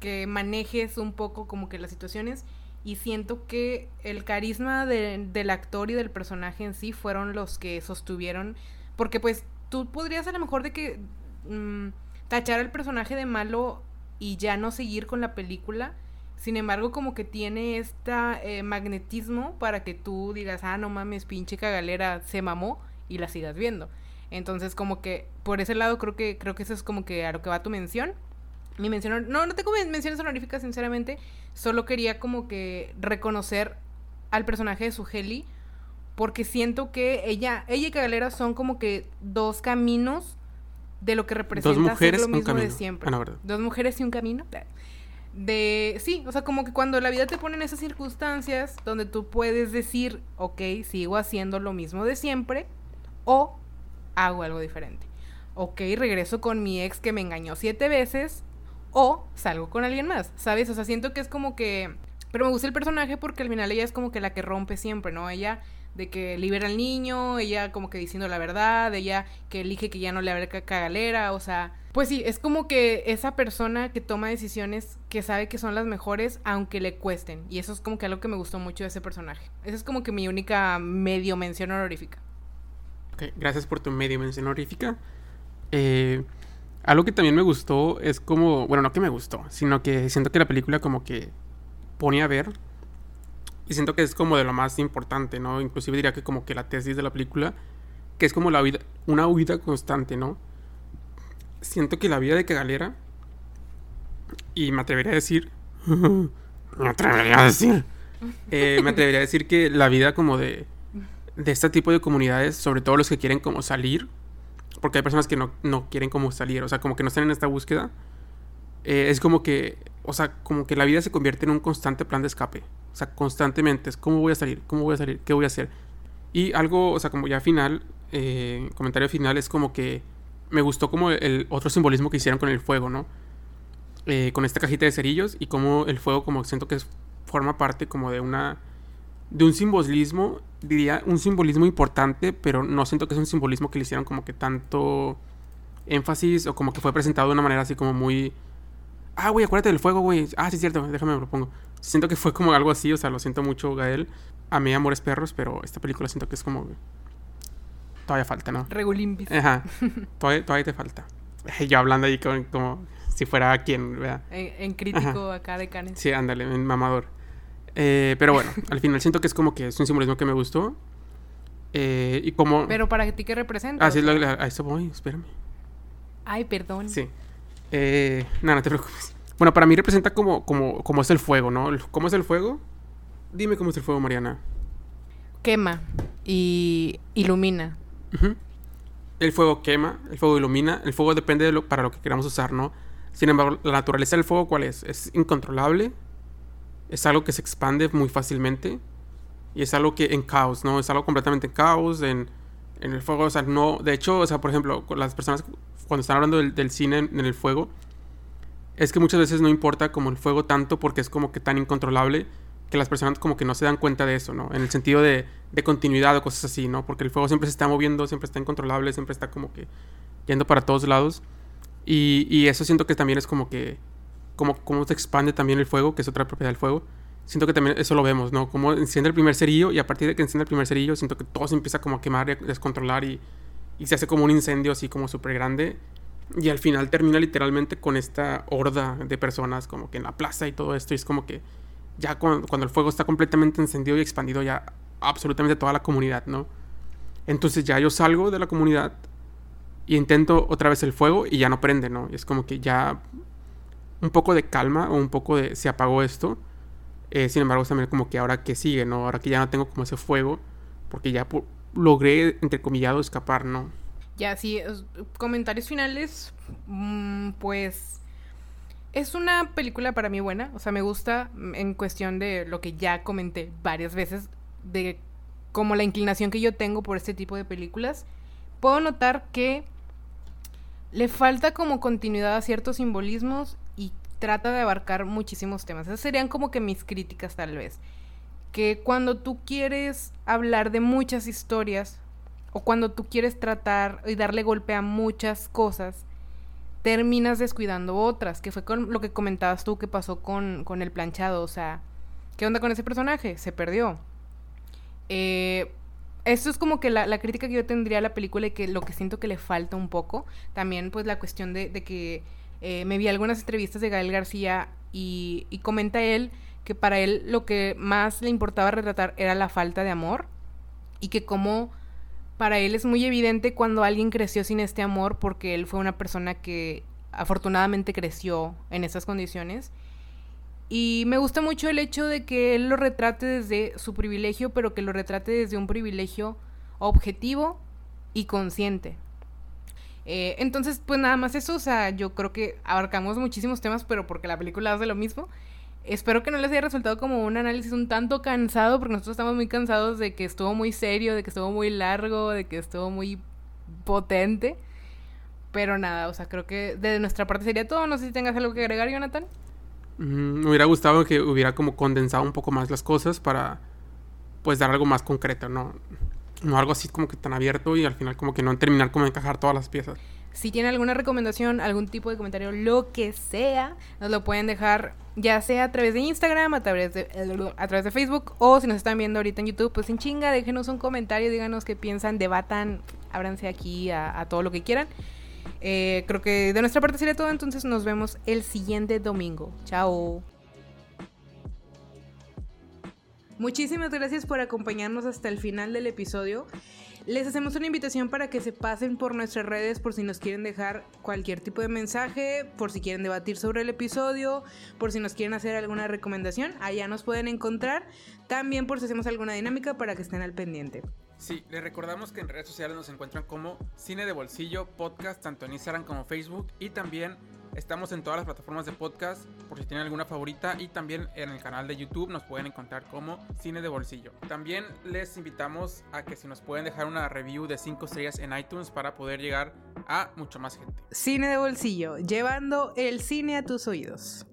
que manejes un poco como que las situaciones. Y siento que el carisma de, del actor y del personaje en sí fueron los que sostuvieron porque pues tú podrías a lo mejor de que mmm, tachar al personaje de malo y ya no seguir con la película. Sin embargo, como que tiene este magnetismo para que tú digas, ah, no mames, pinche cagalera, se mamó y la sigas viendo. Entonces, como que por ese lado creo que creo que eso es como que a lo que va tu mención. Mi mención, no, no tengo menciones honoríficas, sinceramente. Solo quería como que reconocer al personaje de Sugeli porque siento que ella, ella y Cagalera son como que dos caminos de lo que representa dos mujeres, lo mismo de siempre. Ah, dos mujeres y un camino. De, sí, o sea, como que cuando la vida te pone en esas circunstancias donde tú puedes decir, ok, sigo haciendo lo mismo de siempre, o hago algo diferente. Ok, regreso con mi ex que me engañó siete veces, o salgo con alguien más, ¿sabes? O sea, siento que es como que... Pero me gusta el personaje porque al final ella es como que la que rompe siempre, ¿no? Ella de que libera al niño, ella como que diciendo la verdad, ella que elige que ya no le abre cagalera, o sea, pues sí, es como que esa persona que toma decisiones que sabe que son las mejores aunque le cuesten, y eso es como que algo que me gustó mucho de ese personaje. Esa es como que mi única medio mención honorífica. Ok, gracias por tu medio mención honorífica. Eh, algo que también me gustó es como, bueno, no que me gustó, sino que siento que la película como que pone a ver y siento que es como de lo más importante, ¿no? Inclusive diría que como que la tesis de la película, que es como la vida, una huida constante, ¿no? Siento que la vida de Cagalera, y me atrevería a decir, [laughs] me atrevería a decir, [laughs] eh, me atrevería a decir que la vida como de, de este tipo de comunidades, sobre todo los que quieren como salir, porque hay personas que no, no quieren como salir, o sea, como que no están en esta búsqueda, eh, es como que, o sea, como que la vida se convierte en un constante plan de escape. O sea, constantemente es cómo voy a salir, cómo voy a salir, qué voy a hacer. Y algo, o sea, como ya final, eh, comentario final es como que me gustó como el otro simbolismo que hicieron con el fuego, ¿no? Eh, con esta cajita de cerillos y como el fuego como siento que forma parte como de una de un simbolismo diría un simbolismo importante pero no siento que es un simbolismo que le hicieron como que tanto énfasis o como que fue presentado de una manera así como muy ah güey acuérdate del fuego güey ah sí es cierto déjame me lo pongo Siento que fue como algo así, o sea, lo siento mucho, Gael. A mí, Amores Perros, pero esta película siento que es como. Todavía falta, ¿no? Regulimbis. Ajá. [laughs] Todavía, todavía te falta. Yo hablando ahí como, si fuera quien, ¿verdad? En, crítico acá de Canes. Sí, ándale, en mamador. Eh, pero bueno, [laughs] al final siento que es como que es un simbolismo que me gustó. Eh, y como. Pero para ti, ¿qué representa? Ah, sí, a eso voy, espérame. Ay, perdón. Sí. Eh, no, no te preocupes. Bueno, para mí representa como, como, como es el fuego, ¿no? ¿Cómo es el fuego? Dime cómo es el fuego, Mariana. Quema y ilumina. El fuego quema, el fuego ilumina, el fuego depende de lo, para lo que queramos usar, ¿no? Sin embargo, la naturaleza del fuego, ¿cuál es? Es incontrolable, es algo que se expande muy fácilmente y es algo que en caos, ¿no? Es algo completamente en caos, en, en el fuego, o sea, no, de hecho, o sea, por ejemplo, las personas cuando están hablando del, cine en, el fuego, es que muchas veces no importa como el fuego tanto porque es como que tan incontrolable que las personas como que no se dan cuenta de eso, ¿no? En el sentido de, de continuidad o cosas así, ¿no? Porque el fuego siempre se está moviendo, siempre está incontrolable, siempre está como que yendo para todos lados. Y, y eso siento que también es como que, como, como se expande también el fuego, que es otra propiedad del fuego. Siento que también eso lo vemos, ¿no? Como enciende el primer cerillo y a partir de que enciende el primer cerillo, siento que todo se empieza como a quemar a descontrolar y, y se hace como un incendio así como súper grande. Y al final termina literalmente con esta horda de personas como que en la plaza y todo esto. Y es como que ya cuando, cuando el fuego está completamente encendido y expandido ya absolutamente toda la comunidad, ¿no? Entonces ya yo salgo de la comunidad y intento otra vez el fuego y ya no prende, ¿no? Y es como que ya un poco de calma o un poco de se apagó esto. Eh, sin embargo, también como que ahora que sigue, ¿no? Ahora que ya no tengo como ese fuego, porque ya logré, entre comillado, escapar, ¿no? Ya, sí, comentarios finales, mm, pues es una película para mí buena, o sea, me gusta en cuestión de lo que ya comenté varias veces, de como la inclinación que yo tengo por este tipo de películas, puedo notar que le falta como continuidad a ciertos simbolismos trata de abarcar muchísimos temas. Esas serían como que mis críticas tal vez. Que cuando tú quieres hablar de muchas historias o cuando tú quieres tratar y darle golpe a muchas cosas, terminas descuidando otras, que fue con lo que comentabas tú que pasó con, con el planchado, o sea, ¿qué onda con ese personaje? Se perdió. Eh, esto es como que la, crítica que yo tendría a la película y que lo que siento que le falta un poco. También pues la cuestión de, que eh, me vi algunas entrevistas de Gael García y, y, comenta él que para él lo que más le importaba retratar era la falta de amor y que como para él es muy evidente cuando alguien creció sin este amor porque él fue una persona que afortunadamente creció en esas condiciones y me gusta mucho el hecho de que él lo retrate desde su privilegio, pero que lo retrate desde un privilegio objetivo y consciente. Eh, entonces, pues nada más eso, o sea, yo creo que abarcamos muchísimos temas, pero porque la película hace lo mismo. Espero que no les haya resultado como un análisis un tanto cansado, porque nosotros estamos muy cansados de que estuvo muy serio, de que estuvo muy largo, de que estuvo muy potente. Pero nada, o sea, creo que de nuestra parte sería todo. No sé si tengas algo que agregar, Jonathan me hubiera gustado que hubiera como condensado un poco más las cosas para pues dar algo más concreto, ¿no? No algo así como que tan abierto y al final como que no terminar como encajar todas las piezas. Si tienen alguna recomendación, algún tipo de comentario, lo que sea, nos lo pueden dejar ya sea a través de Instagram, a través de, a través de Facebook o si nos están viendo ahorita en YouTube, pues sin chinga, déjenos un comentario, díganos qué piensan, debatan, ábranse aquí a todo lo que quieran. Eh, creo que de nuestra parte sería todo, entonces nos vemos el siguiente domingo. Chao. Muchísimas gracias por acompañarnos hasta el final del episodio. Les hacemos una invitación para que se pasen por nuestras redes por si nos quieren dejar cualquier tipo de mensaje, por si quieren debatir sobre el episodio, por si nos quieren hacer alguna recomendación, allá nos pueden encontrar. También por si hacemos alguna dinámica para que estén al pendiente. Sí, les recordamos que en redes sociales nos encuentran como Cine de Bolsillo Podcast, tanto en Instagram como Facebook. Y también estamos en todas las plataformas de podcast, por si tienen alguna favorita. Y también en el canal de YouTube nos pueden encontrar como Cine de Bolsillo. También les invitamos a que si nos pueden dejar una review de 5 estrellas en iTunes para poder llegar a mucha más gente. Cine de Bolsillo, llevando el cine a tus oídos.